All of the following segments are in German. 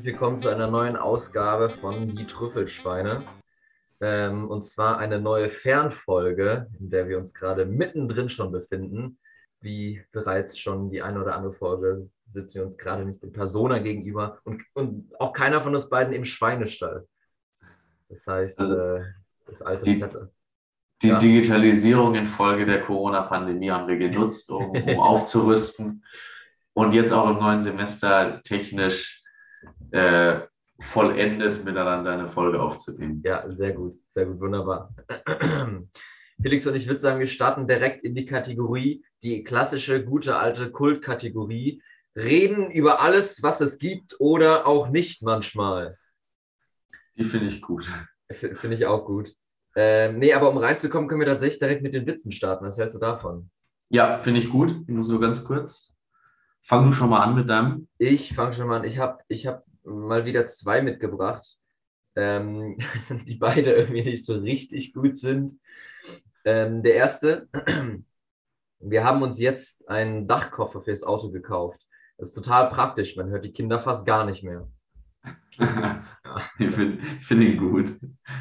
Herzlich willkommen zu einer neuen Ausgabe von Die Trüffelschweine. Ähm, und zwar eine neue Fernfolge, in der wir uns gerade mittendrin schon befinden. Wie bereits schon die eine oder andere Folge sitzen wir uns gerade nicht in Persona gegenüber und, und auch keiner von uns beiden im Schweinestall. Das heißt, Also, äh, das alte die- Setup. Die Ja. Digitalisierung infolge der Corona-Pandemie haben wir genutzt, um, um aufzurüsten und jetzt auch im neuen Semester technisch äh, vollendet miteinander eine Folge aufzunehmen. Ja, sehr gut, sehr gut, wunderbar. Felix und ich würde sagen, wir starten direkt in die Kategorie, die klassische, gute alte Kultkategorie. Reden über alles, was es gibt oder auch nicht manchmal. Die finde ich gut. Finde ich auch gut. Ähm, nee, aber um reinzukommen, können wir tatsächlich direkt mit den Witzen starten. Was hältst du davon? Ja, finde ich gut. Ich muss nur ganz kurz. Fang du schon mal an mit deinem. Ich fange schon mal an. Ich habe ich hab mal wieder zwei mitgebracht, ähm, die beide irgendwie nicht so richtig gut sind. Ähm, der erste, wir haben uns jetzt einen Dachkoffer fürs Auto gekauft. Das ist total praktisch. Man hört die Kinder fast gar nicht mehr. ich finde find ihn gut.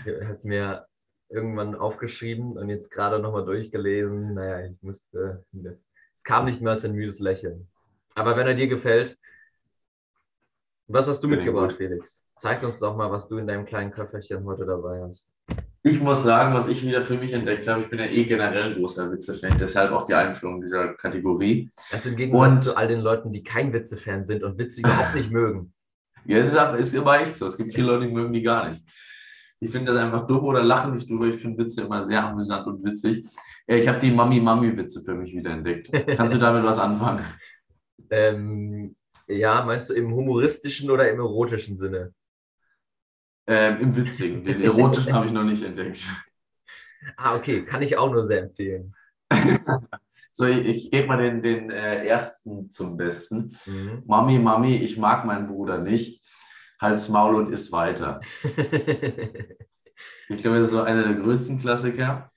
Du hast mir irgendwann aufgeschrieben und jetzt gerade nochmal durchgelesen. Naja, ich musste. Es kam nicht mehr als ein müdes Lächeln. Aber wenn er dir gefällt, was hast du ich mitgebracht. Felix? Zeig uns doch mal, was du in deinem kleinen Köfferchen heute dabei hast. Ich muss sagen, was ich wieder für mich entdeckt habe, ich bin ja eh generell ein großer Witze-Fan, deshalb auch die Einführung dieser Kategorie. Also im Gegensatz Und- zu all den Leuten, die kein Witze-Fan sind und Witze überhaupt nicht mögen. Ja, es ist, aber- ist immer echt so. Es gibt viele Leute, die mögen die gar nicht. Ich finde das einfach dumm oder lachen nicht drüber. Ich finde Witze immer sehr amüsant und witzig. Ich habe die Mami-Mami-Witze für mich wieder entdeckt. Kannst du damit was anfangen? Ähm, ja, meinst du im humoristischen oder im erotischen Sinne? Ähm, Im Witzigen. Den erotischen habe ich noch nicht entdeckt. Ah, okay, kann ich auch nur sehr empfehlen. So, ich, ich gebe mal den, den äh, ersten zum Besten. Mhm. Mami, Mami, ich mag meinen Bruder nicht. Halt's Maul und iss weiter. Ich glaube, das ist so einer der größten Klassiker.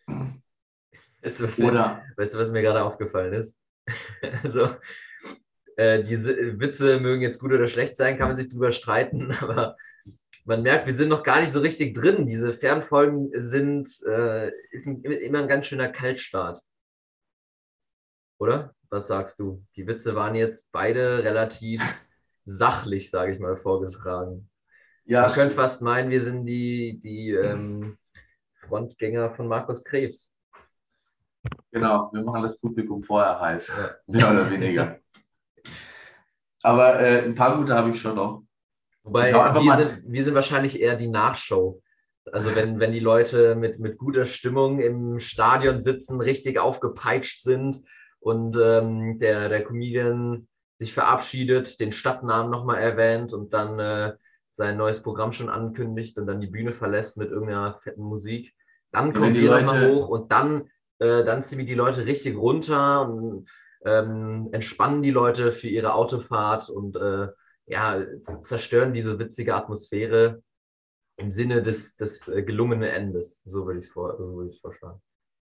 weißt, du, was mir, Oder weißt du, was mir gerade aufgefallen ist? Also, äh, diese Witze mögen jetzt gut oder schlecht sein, kann man sich drüber streiten, aber man merkt, wir sind noch gar nicht so richtig drin. Diese Fernfolgen sind äh, ist ein, immer ein ganz schöner Kaltstart. Oder? Was sagst du? Die Witze waren jetzt beide relativ sachlich, sage ich mal, vorgetragen. ja, Man könnte fast meinen, wir sind die, die ähm, Frontgänger von Markus Krebs. genau, wir machen das Publikum vorher heiß. Mehr oder weniger. Aber äh, ein paar gute habe ich schon noch. Wobei wir sind, wir sind wahrscheinlich eher die Nachshow. Also wenn, wenn die Leute mit, mit guter Stimmung im Stadion sitzen, richtig aufgepeitscht sind und ähm, der, der Comedian sich verabschiedet, den Stadtnamen nochmal erwähnt und dann äh, sein neues Programm schon ankündigt und dann die Bühne verlässt mit irgendeiner fetten Musik. Dann kommen die Leute- hoch und dann, äh, dann ziehen wir die Leute richtig runter und ähm, entspannen die Leute für ihre Autofahrt und äh, ja, zerstören diese witzige Atmosphäre im Sinne des, des äh, gelungenen Endes. So würde ich es vor, so vorschlagen.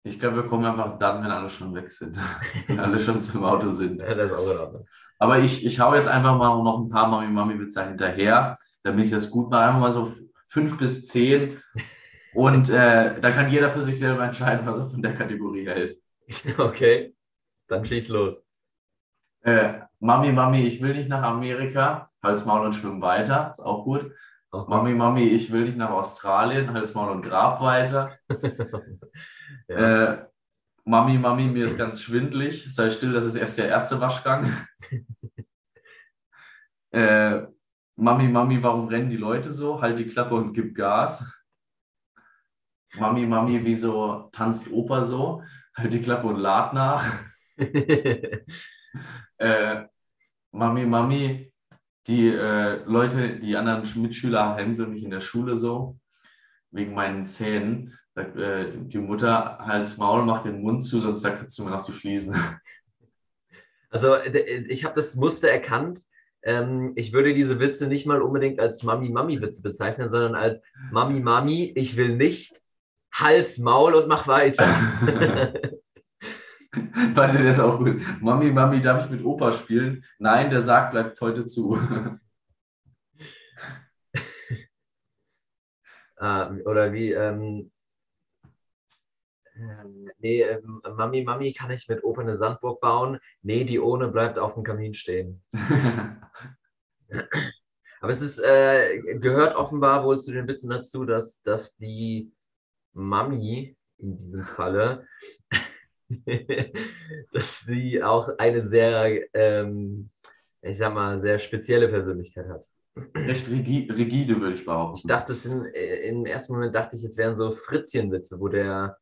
Ich glaube, wir kommen einfach dann, wenn alle schon weg sind. wenn alle schon zum Auto sind. Ja, das ist auch in Ordnung. Aber ich, ich hau jetzt einfach mal noch ein paar Mami-Mami-Witze hinterher, damit ich das gut mache. Einfach mal so fünf bis zehn. Und äh, da kann jeder für sich selber entscheiden, was er von der Kategorie hält. Okay, dann schieß los. Äh, Mami, Mami, ich will nicht nach Amerika. Halt's Maul und schwimm weiter. Ist auch gut. Auch Mami, Mami, ich will nicht nach Australien. Halt's Maul und grab weiter. ja. Äh, Mami, Mami, mir ist ganz schwindlig. Sei still, das ist erst der erste Waschgang. äh, Mami, Mami, warum rennen die Leute so? Halt die Klappe und gib Gas. Mami, Mami, wieso tanzt Opa so? Halt die Klappe und lad nach. Äh, Mami, Mami, die äh, Leute, die anderen Mitschüler hänseln mich in der Schule so, wegen meinen Zähnen. Sagt äh, die Mutter, halt's Maul, mach den Mund zu, sonst zerkratzt du mir noch die Fliesen. Also ich habe das Muster erkannt. Ähm, ich würde diese Witze nicht mal unbedingt als Mami-Mami-Witze bezeichnen, sondern als Mami-Mami, ich will nicht, Hals, Maul und mach weiter. Warte, der ist auch gut. Mami, Mami, darf ich mit Opa spielen? Nein, der sagt, bleibt heute zu. Ah, oder wie, ähm, ähm, nee, ähm, Mami, Mami, kann ich mit Opa eine Sandburg bauen? Nee, die ohne bleibt auf dem Kamin stehen. Aber es ist, äh, gehört offenbar wohl zu den Witzen dazu, dass, dass die Mami in diesem Falle, dass sie auch eine sehr, ähm, ich sag mal, sehr spezielle Persönlichkeit hat. Recht rigide, würde ich behaupten. Ich dachte, es in, äh, im ersten Moment dachte ich, es wären so Fritzchenwitze, wo der,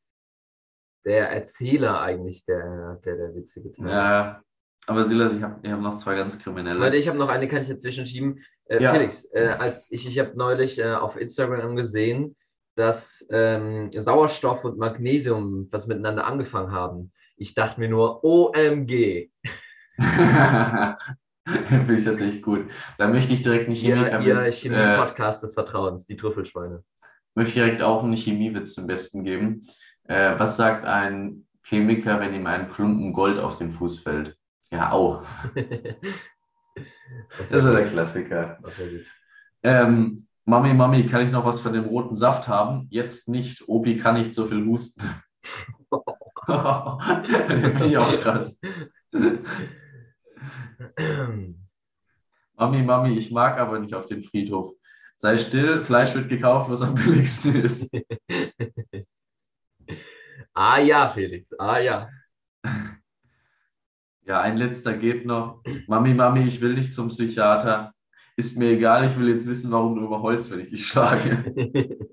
der Erzähler eigentlich der, der, der Witze getan hat. Ja, aber Silas, ich habe hab noch zwei ganz kriminelle. Warte, ich habe noch eine, kann ich dazwischen schieben. Äh, ja. Felix, äh, als ich, ich habe neulich äh, auf Instagram gesehen, dass ähm, Sauerstoff und Magnesium was miteinander angefangen haben. Ich dachte mir nur, OMG. Finde ich tatsächlich gut. Da möchte ich direkt einen Chemiewitz. Ja, ihr Chemie-Podcast äh, des Vertrauens, die Trüffelschweine. Möchte ich direkt auch einen Chemiewitz zum Besten geben. Äh, was sagt ein Chemiker, wenn ihm ein Klumpen Gold auf den Fuß fällt? Ja, au. das ist der Klassiker. Ähm, Mami, Mami, kann ich noch was von dem roten Saft haben? Jetzt nicht. Opi kann nicht so viel husten. Den finde ich auch krass. Mami, Mami, ich mag aber nicht auf den Friedhof. Sei still, Fleisch wird gekauft, was am billigsten ist. ah ja, Felix, ah ja. Ja, ein letzter geht noch. Mami, Mami, ich will nicht zum Psychiater. Ist mir egal, ich will jetzt wissen, warum du überholst, wenn ich dich schlage.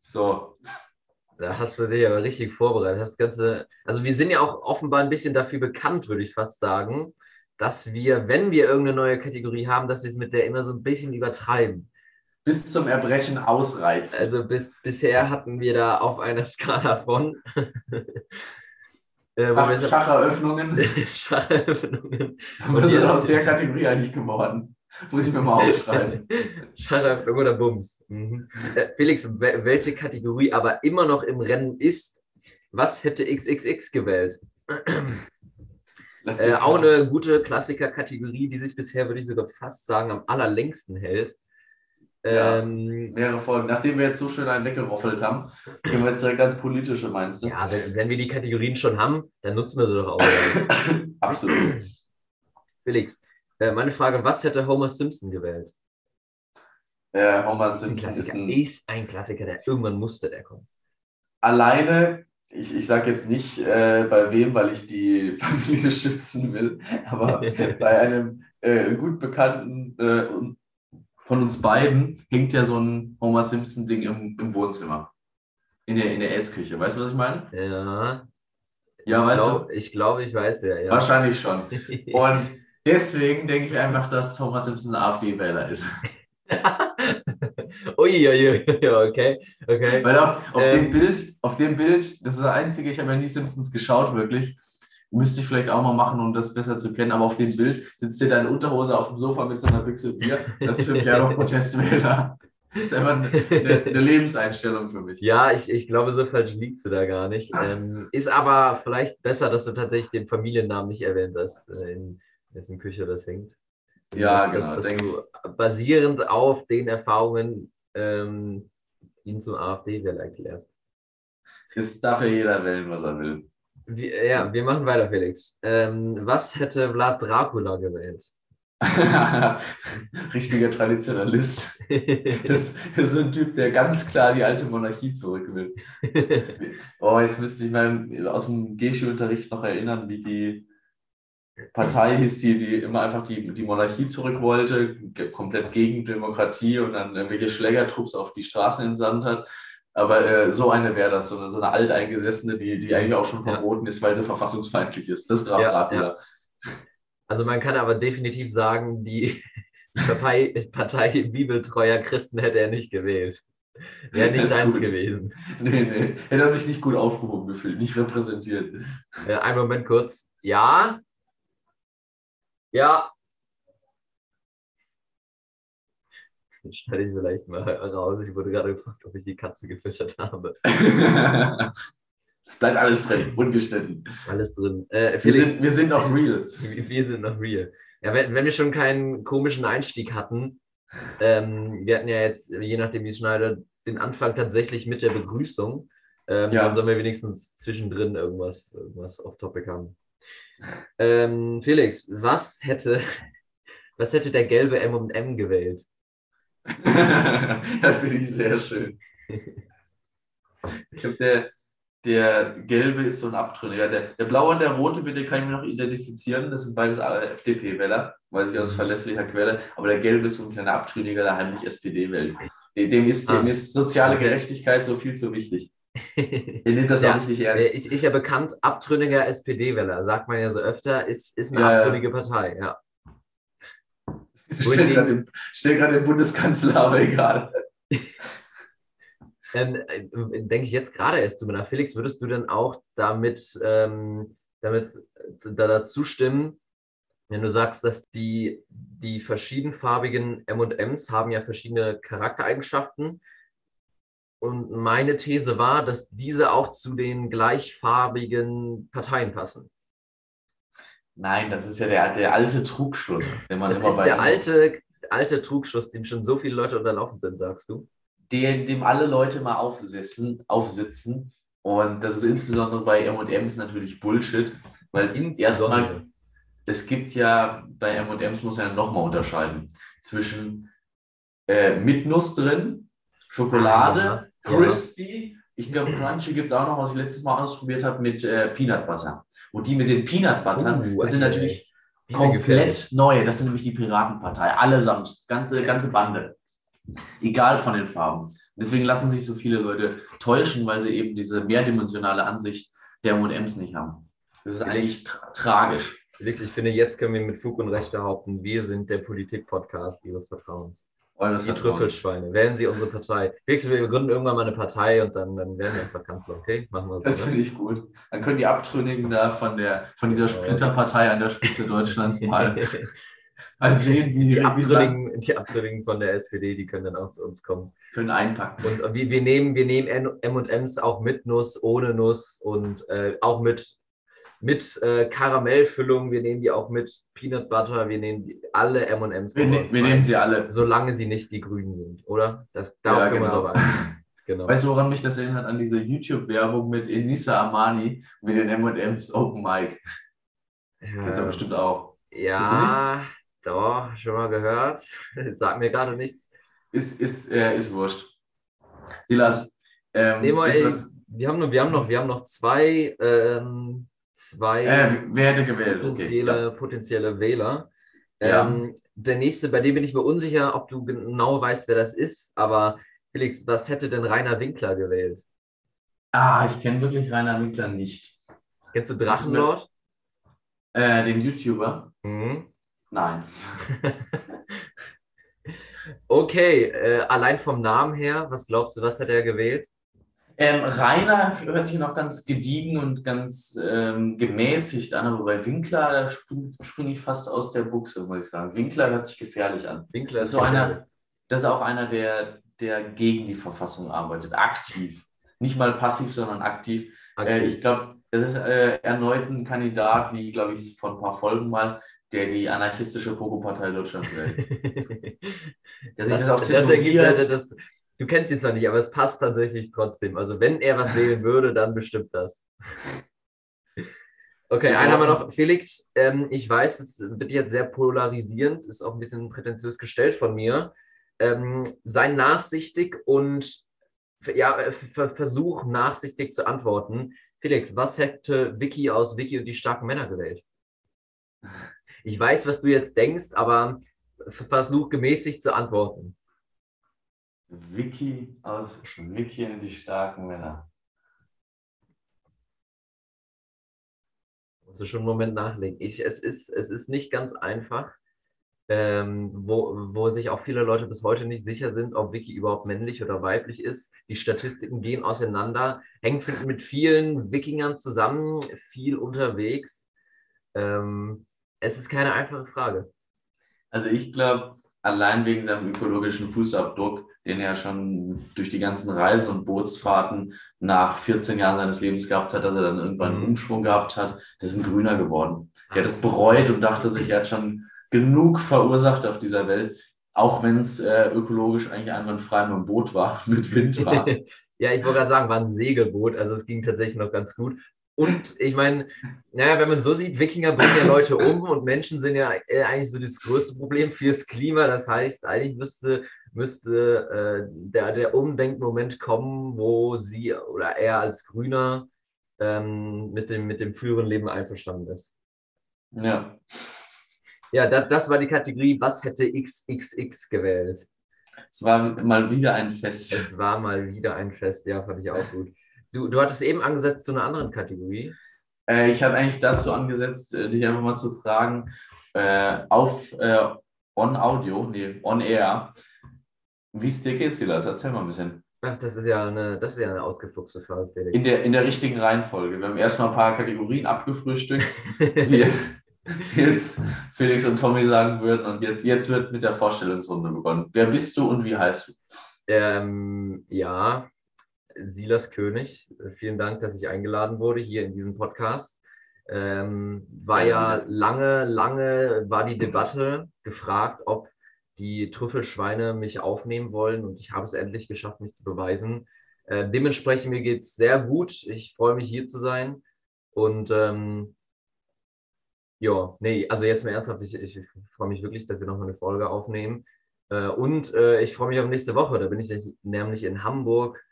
so. Da hast du dich aber richtig vorbereitet. Das Ganze, also wir sind ja auch offenbar ein bisschen dafür bekannt, würde ich fast sagen, dass wir, wenn wir irgendeine neue Kategorie haben, dass wir es mit der immer so ein bisschen übertreiben. Bis zum Erbrechen ausreizen. Also bis, bisher hatten wir da auf einer Skala von äh, Schach, Schacheröffnungen. Schacheröffnungen. Was ist aus der Kategorie eigentlich geworden? Muss ich mir mal aufschreiben. Schacheröffnung oder Bums. Mhm. Äh, Felix, welche Kategorie aber immer noch im Rennen ist, was hätte XXX gewählt? Äh, auch eine gute Klassiker-Kategorie, die sich bisher, würde ich sogar fast sagen, am allerlängsten hält. Ja, ähm, mehrere Folgen. Nachdem wir jetzt so schön einen weggeroffelt haben, gehen wir jetzt direkt ganz politische, meinst du? Ja, wenn, wenn wir die Kategorien schon haben, dann nutzen wir sie doch auch. Absolut. Felix, äh, meine Frage, was hätte Homer Simpson gewählt? Äh, Homer Simpson ist ein, ist ein, Klassiker, der irgendwann musste der kommen. Alleine, ich, ich sage jetzt nicht äh, bei wem, weil ich die Familie schützen will, aber bei einem äh, gut bekannten äh, von uns beiden hängt ja so ein Homer Simpson-Ding im, im Wohnzimmer. In der, in der Essküche. Weißt du, was ich meine? Ja. Ja, ich weißt glaub, du? Ich glaube, ich weiß ja, ja. Wahrscheinlich schon. Und deswegen denke ich einfach, dass Homer Simpson ein AfD-Wähler ist. Uiuiui, okay, okay. Weil auf, auf ähm, dem Bild, auf dem Bild, das ist das einzige, ich habe ja nie Simpsons geschaut, wirklich. Müsste ich vielleicht auch mal machen, um das besser zu kennen. Aber auf dem Bild sitzt dir deine Unterhose auf dem Sofa mit so einer Büchse Bier. Das ist für mich ja noch Protestwähler. Das ist einfach eine, eine, Lebenseinstellung für mich. Ja, ich, ich glaube, so falsch liegst du da gar nicht. Ähm, ist aber vielleicht besser, dass du tatsächlich den Familiennamen nicht erwähnt hast, äh, in dessen Küche das hängt. Ja, dass, genau. Dass du basierend auf den Erfahrungen ähm, ihn zum AfD-Wähler erklärst. Es darf ja jeder wählen, was er will. Wir, ja, wir machen weiter, Felix. Ähm, was hätte Vlad Dracula gewählt? Richtiger Traditionalist. Das, ist so ein Typ, der ganz klar die alte Monarchie zurück will. Oh, jetzt müsste ich mal aus dem Geschi-Unterricht noch erinnern, wie die Partei hieß, die, die immer einfach die, die Monarchie zurück wollte, komplett gegen Demokratie und dann irgendwelche Schlägertrupps auf die Straßen entsandt hat. Aber äh, so eine wäre das, so eine, so eine alteingesessene, die, die eigentlich auch schon verboten ja. ist, weil sie verfassungsfeindlich ist. Das Graf ja, Dracula. Ja. Also man kann aber definitiv sagen, die, die Partei, Partei bibeltreuer Christen hätte er nicht gewählt. Wäre nicht seins gut. gewesen. Nee, nee. Hätte er sich nicht gut aufgehoben gefühlt, nicht repräsentiert. Äh, einen Moment kurz. Ja. Ja. Den schneide ich vielleicht mal raus. Ich wurde gerade gefragt, ob ich die Katze gefüttert habe. Es bleibt alles drin, ungeschnitten. Alles drin. Äh, Wir Felix, sind, wir sind noch real. wir, wir sind noch real. Ja, wenn, wenn wir schon keinen komischen Einstieg hatten, ähm, wir hatten ja jetzt, je nachdem wie es schneidet, den Anfang tatsächlich mit der Begrüßung. Ähm, Ja. Dann sollen wir wenigstens zwischendrin irgendwas, irgendwas off-topic haben. Ähm, Felix, was hätte, was hätte der gelbe M&M gewählt? das finde ich sehr schön. Ich glaube, der, der gelbe ist so ein Abtrünniger. Der, der blaue und der rote, bitte kann ich mir noch identifizieren. Das sind beides äh, FDP-Wähler, weiß ich aus Mhm. verlässlicher Quelle. Aber der gelbe ist so ein kleiner Abtrünniger, der heimlich SPD wählt. Dem ist, dem Ah. ist soziale. Gerechtigkeit so viel zu wichtig. Der nimmt das Ja, auch richtig ernst. Ist, ist ja bekannt, abtrünniger SPD-Wähler, sagt man ja so öfter, ist, ist eine ja. abtrünnige Partei, ja. Ich stell gerade den, den Bundeskanzler, aber egal. Ähm, äh, denke ich jetzt gerade erst drüber nach. Felix, würdest du denn auch damit, ähm, damit äh, da dazu stimmen, wenn du sagst, dass die, die verschiedenfarbigen M&Ms haben ja verschiedene Charaktereigenschaften und meine These war, dass diese auch zu den gleichfarbigen Parteien passen. Nein, das ist ja der, der alte Trugschluss, den man Das immer ist bei der alte, alte Trugschluss, dem schon so viele Leute unterlaufen sind, sagst du? dem, dem alle Leute mal aufsitzen, aufsitzen. Und das ist insbesondere bei M&M's natürlich Bullshit, weil es erstmal, es gibt ja, bei M&M's muss man ja nochmal unterscheiden zwischen äh, mit Nuss drin, Schokolade. Crispy, ich glaube Crunchy gibt es auch noch, was ich letztes Mal ausprobiert habe, mit äh, Peanut Butter. Und die mit den Peanut Butter, Uh, das sind natürlich sind gefährlich. komplett neu. Das sind nämlich die Piratenpartei, allesamt, ganze, ganze Bande. Egal von den Farben. Und deswegen lassen sich so viele Leute täuschen, weil sie eben diese mehrdimensionale Ansicht der M&M's nicht haben. Das ist eigentlich tra tragisch. Felix, ich finde, jetzt können wir mit Fug und Recht behaupten, wir sind der Politik-Podcast Ihres Vertrauens. Eures Die. Trüffelschweine. Wählen Sie unsere Partei. Felix, wir gründen irgendwann mal eine Partei und dann, dann werden wir einfach Kanzler, okay? Machen wir Das so. Ne? finde ich gut. Dann können die Abtrünnigen da von, der, von dieser Splitterpartei an der Spitze Deutschlands mal, mal sehen, wie Die wie- Abtrünnigen, die Abtrünnigen von der SPD, die können dann auch zu uns kommen. können einpacken. Und wir, wir nehmen, wir nehmen M&M's auch mit Nuss, ohne Nuss und äh, auch mit, mit äh, Karamellfüllung. Wir nehmen die auch mit Peanut Butter. Wir nehmen die, alle M&M's. Wir, ne wir nehmen sie alle. Solange sie nicht die Grünen sind, oder? Das, darauf Ja, genau. einigen. Genau. Weißt du, woran mich das erinnert? An diese YouTube-Werbung mit Enisa Amani mit den M&M's Open Mic. Kennst du ja, bestimmt auch. ja, doch, schon mal gehört. Sag mir gerade nichts. Ist, ist, äh, ist wurscht. Silas, ähm, Nee, mal, jetzt ey, wird's- wir, haben noch, wir, haben noch, wir haben noch zwei, ähm, zwei äh, wer hätte gewählt? Okay. potenzielle, potenzielle Wähler. Ja. Ähm, der nächste, bei dem bin ich mir unsicher, ob du genau weißt, wer das ist, aber Felix, was hätte denn Rainer Winkler gewählt? Ah, ich kenne wirklich Rainer Winkler nicht. Kennst du Drachenlord? Äh, den YouTuber? Mhm. Nein. Okay, äh, allein vom Namen her, was glaubst du, was hat er gewählt? Ähm, Rainer hört sich noch ganz gediegen und ganz ähm, gemäßigt an, aber bei Winkler da springe spring ich fast aus der Buchse, muss ich sagen. Winkler hört sich gefährlich an. Winkler Das ist so einer, das ist auch einer, der, der gegen die Verfassung arbeitet, aktiv. Nicht mal passiv, sondern aktiv. Äh, ich glaube, das ist äh, erneut ein Kandidat, wie, glaube ich, vor ein paar Folgen mal, der die anarchistische Pogo-Partei Deutschlands wählt. Der sich das, das das, das, du kennst ihn zwar nicht, aber es passt tatsächlich trotzdem. Also wenn er was wählen würde, dann bestimmt das. Okay, einen haben wir noch. Felix, ähm, ich weiß, es wird jetzt sehr polarisierend, ist auch ein bisschen prätentiös gestellt von mir. Ähm, sei nachsichtig und ja, ver- versuch nachsichtig zu antworten. Felix, was hätte Vicky aus Vicky und die starken Männer gewählt? Ich weiß, was du jetzt denkst, aber versuch gemäßigt zu antworten. Vicky aus Vicky und die starken Männer. Musst du schon einen Moment nachlegen. Ich, es, ist, es ist nicht ganz einfach, ähm, wo, wo sich auch viele Leute bis heute nicht sicher sind, ob Vicky überhaupt männlich oder weiblich ist. Die Statistiken gehen auseinander, hängt mit vielen Wikingern zusammen, viel unterwegs. Ähm, es ist keine einfache Frage. Also ich glaube, allein wegen seinem ökologischen Fußabdruck, den er schon durch die ganzen Reisen und Bootsfahrten nach 14 Jahren seines Lebens gehabt hat, dass er dann irgendwann einen Mhm. Umschwung gehabt hat, der ist ein Grüner geworden. Der hat es bereut und dachte sich, er hat schon genug verursacht auf dieser Welt, auch wenn es äh, ökologisch eigentlich einwandfrei mit dem Boot war, mit Wind war. ja, ich wollte gerade sagen, war ein Segelboot, also es ging tatsächlich noch ganz gut. Und ich meine, naja, wenn man so sieht, Wikinger bringen ja Leute um und Menschen sind ja äh, eigentlich so das größte Problem fürs Klima. Das heißt, eigentlich müsste, müsste äh, der, der Umdenkmoment kommen, wo sie oder er als Grüner ähm, mit, dem, mit dem früheren Leben einverstanden ist. Ja. Ja, das, das war die Kategorie, was hätte XXX gewählt? Es war mal wieder ein Fest. Es war mal wieder ein Fest, ja, fand ich auch gut. Du, du hattest eben angesetzt zu einer anderen Kategorie. Äh, ich hatte eigentlich dazu angesetzt, äh, dich einfach mal zu fragen, äh, auf äh, On Audio, nee, On Air, wie es dir geht, Silas? Erzähl mal ein bisschen. Ach, das ist ja eine, das ist ja eine ausgefuchste Frage, Felix. In der, in der richtigen Reihenfolge. Wir haben erstmal ein paar Kategorien abgefrühstückt, wie jetzt Felix und Tommy sagen würden. Und jetzt, jetzt wird mit der Vorstellungsrunde begonnen. Wer bist du und wie heißt du? ähm, ja, Silas König, vielen Dank, dass ich eingeladen wurde hier in diesem Podcast. Ähm, war ja lange, lange war die Debatte gefragt, ob die Trüffelschweine mich aufnehmen wollen und ich habe es endlich geschafft, mich zu beweisen. Äh, dementsprechend mir geht es sehr gut. Ich freue mich hier zu sein und ähm, ja, nee, also jetzt mal ernsthaft, ich, ich freue mich wirklich, dass wir nochmal eine Folge aufnehmen. Äh, und äh, ich freue mich auf nächste Woche. Da bin ich nämlich in Hamburg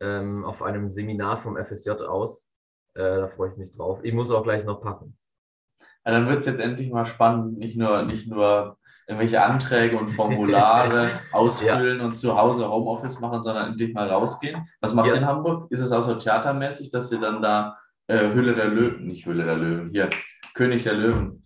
ähm, auf einem Seminar vom FSJ aus. Äh, da freue ich mich drauf. Ich muss auch gleich noch packen. Ja, dann wird es jetzt endlich mal spannend, nicht nur, nicht nur irgendwelche Anträge und Formulare ausfüllen und zu Hause Homeoffice machen, sondern endlich mal rausgehen. Was macht Ja. ihr in Hamburg? Ist es auch so theatermäßig, dass ihr dann da äh, Hülle der Löwen, nicht Hülle der Löwen, hier, König der Löwen.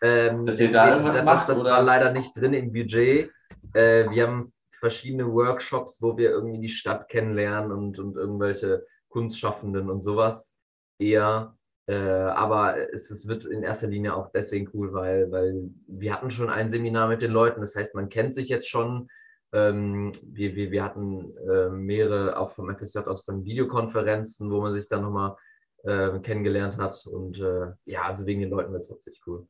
Ähm, Dass ihr da irgendwas das, macht, Das oder? war leider nicht drin im Budget. Äh, wir haben verschiedene Workshops, wo wir irgendwie die Stadt kennenlernen und, und irgendwelche Kunstschaffenden und sowas eher. Äh, aber es, es wird in erster Linie auch deswegen cool, weil, weil wir hatten schon ein Seminar mit den Leuten. Das heißt, man kennt sich jetzt schon. Ähm, wir, wir, wir hatten äh, mehrere, auch vom FSJ aus dann Videokonferenzen, wo man sich dann nochmal äh, kennengelernt hat. Und äh, ja, also wegen den Leuten wird es hauptsächlich cool.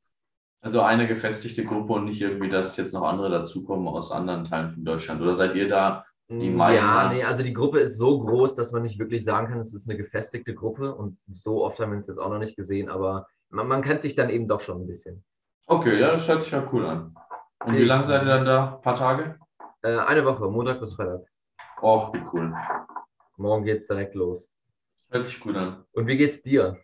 Also eine gefestigte Gruppe und nicht irgendwie, dass jetzt noch andere dazukommen aus anderen Teilen von Deutschland. Oder seid ihr da? Die meinen ja, dann- nee, also die Gruppe ist so groß, dass man nicht wirklich sagen kann, es ist eine gefestigte Gruppe und so oft haben wir uns jetzt auch noch nicht gesehen, aber man, man kennt sich dann eben doch schon ein bisschen. Okay, ja, das hört sich ja cool an. Und wie Felix. lange seid ihr dann da? Ein paar Tage? Äh, eine Woche, Montag bis Freitag. Och, wie cool. Morgen geht's direkt los. Hört sich gut an. Und wie geht's dir?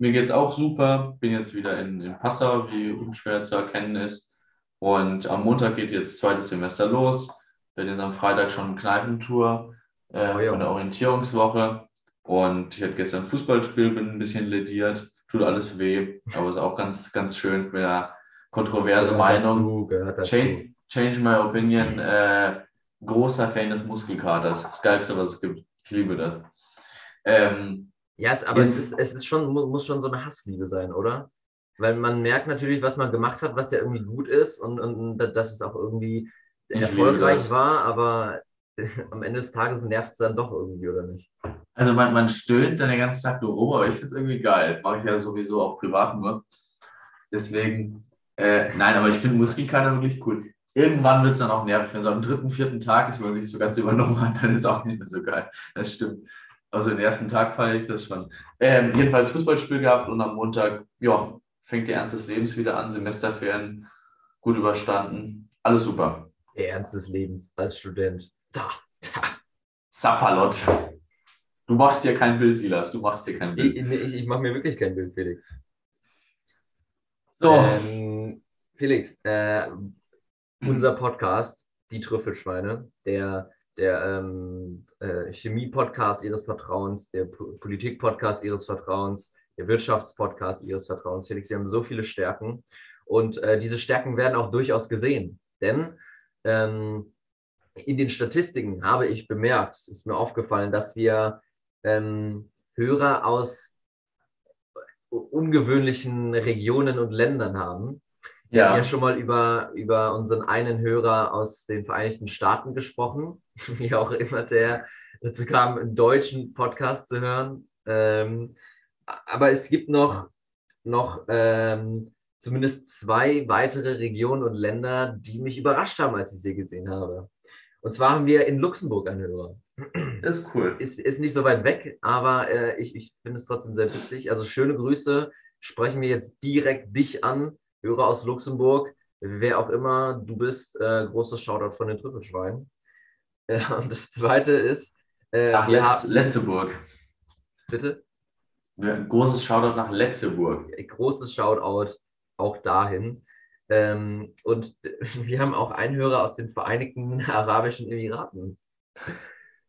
Mir geht's auch super. Bin jetzt wieder in, in Passau, wie unschwer zu erkennen ist. Und am Montag geht jetzt zweites Semester los. Bin jetzt am Freitag schon Kneipentour äh, Oh ja. von der Orientierungswoche. Und ich hatte gestern ein Fußballspiel, bin ein bisschen lediert. Tut alles weh, aber ist auch ganz, ganz schön mit der kontroverse Meinung. Dazu. Change, change my opinion. Äh, großer Fan des Muskelkaters. Das Geilste, was es gibt. Ich liebe das. Ähm, Ja, es, aber es ist, es ist schon, mu- muss schon so eine Hassliebe sein, oder? Weil man merkt natürlich, was man gemacht hat, was ja irgendwie gut ist und, und da- dass es auch irgendwie Ich erfolgreich war, aber am Ende des Tages nervt es dann doch irgendwie, oder nicht? Also man, man stöhnt dann den ganzen Tag nur rum, aber ich finde es irgendwie geil. Mache ich ja sowieso auch privat nur. Deswegen, äh, nein, aber ich finde Muskelkater wirklich cool. Irgendwann wird es dann auch nervig. Wenn so am dritten, vierten Tag ist, wenn man sich so ganz übernommen hat, dann ist es auch nicht mehr so geil. Das stimmt. Also den ersten Tag feiere ich das schon. Ähm, jedenfalls Fußballspiel gehabt und am Montag, ja, fängt der Ernst des Lebens wieder an, Semesterferien gut überstanden. Alles super. Der Ernst des Lebens als Student. Da, da. Sapperlot. Du machst dir kein Bild, Silas. Du machst dir kein Bild. Ich, ich, ich mache mir wirklich kein Bild, Felix. So. Ähm, Felix, äh, unser Podcast, die Trüffelschweine, der, der ähm, äh, Chemie-Podcast Ihres Vertrauens, der Po- Politik-Podcast Ihres Vertrauens, der Wirtschaftspodcast Ihres Vertrauens. Felix, Sie haben so viele Stärken und äh, diese Stärken werden auch durchaus gesehen, denn ähm, in den Statistiken habe ich bemerkt, ist mir aufgefallen, dass wir ähm, Hörer aus ungewöhnlichen Regionen und Ländern haben. Wir haben Ja, ja schon mal über, über unseren einen Hörer aus den Vereinigten Staaten gesprochen, wie auch immer der dazu kam, einen deutschen Podcast zu hören. Ähm, aber es gibt noch, noch ähm, zumindest zwei weitere Regionen und Länder, die mich überrascht haben, als ich sie gesehen habe. Und zwar haben wir in Luxemburg einen Hörer. das ist cool. Ist, ist nicht so weit weg, aber äh, ich, ich finde es trotzdem sehr witzig. Also schöne Grüße. Sprechen wir jetzt direkt dich an, Hörer aus Luxemburg, wer auch immer du bist. Äh, großes Shoutout von den Trüffelschweinen. Äh, und das zweite ist, äh, Nach wir Letz haben, Letzeburg. bitte, Großes Shoutout nach Letzeburg. großes Shoutout auch dahin. Ähm, und wir haben auch einen Hörer aus den Vereinigten Arabischen Emiraten.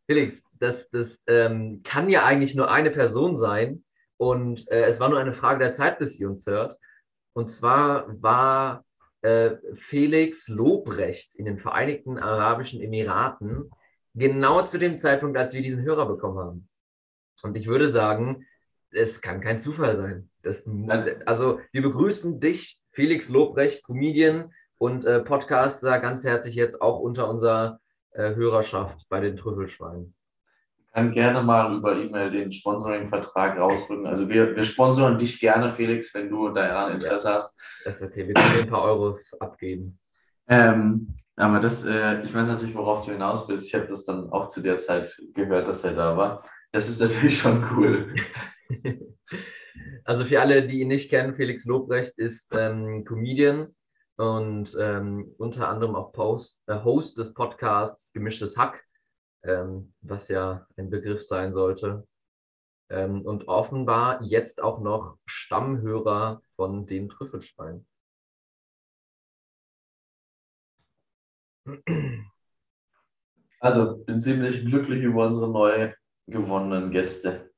Felix, das, das ähm, kann ja eigentlich nur eine Person sein. Und äh, es war nur eine Frage der Zeit, bis sie uns hört. Und zwar war äh, Felix Lobrecht in den Vereinigten Arabischen Emiraten genau zu dem Zeitpunkt, als wir diesen Hörer bekommen haben. Und ich würde sagen, es kann kein Zufall sein. Das, also wir begrüßen dich, Felix Lobrecht, Comedian und äh, Podcaster, ganz herzlich jetzt auch unter unserer äh, Hörerschaft bei den Trüffelschweinen. Kann gerne mal über E-Mail den Sponsoring-Vertrag rausrücken. Also wir, wir sponsoren dich gerne, Felix, wenn du daran Interesse hast. Das ist okay, wir können ein paar Euros abgeben. Ähm, aber das, äh, ich weiß natürlich, worauf du hinaus willst. Ich habe das dann auch zu der Zeit gehört, dass er da war. Das ist natürlich schon cool. Also für alle, die ihn nicht kennen, Felix Lobrecht ist ähm, Comedian und ähm, unter anderem auch Post, äh, Host des Podcasts Gemischtes Hack, ähm, was ja ein Begriff sein sollte. Ähm, und offenbar jetzt auch noch Stammhörer von den Trüffelschwein. Also bin ziemlich glücklich über unsere neu gewonnenen Gäste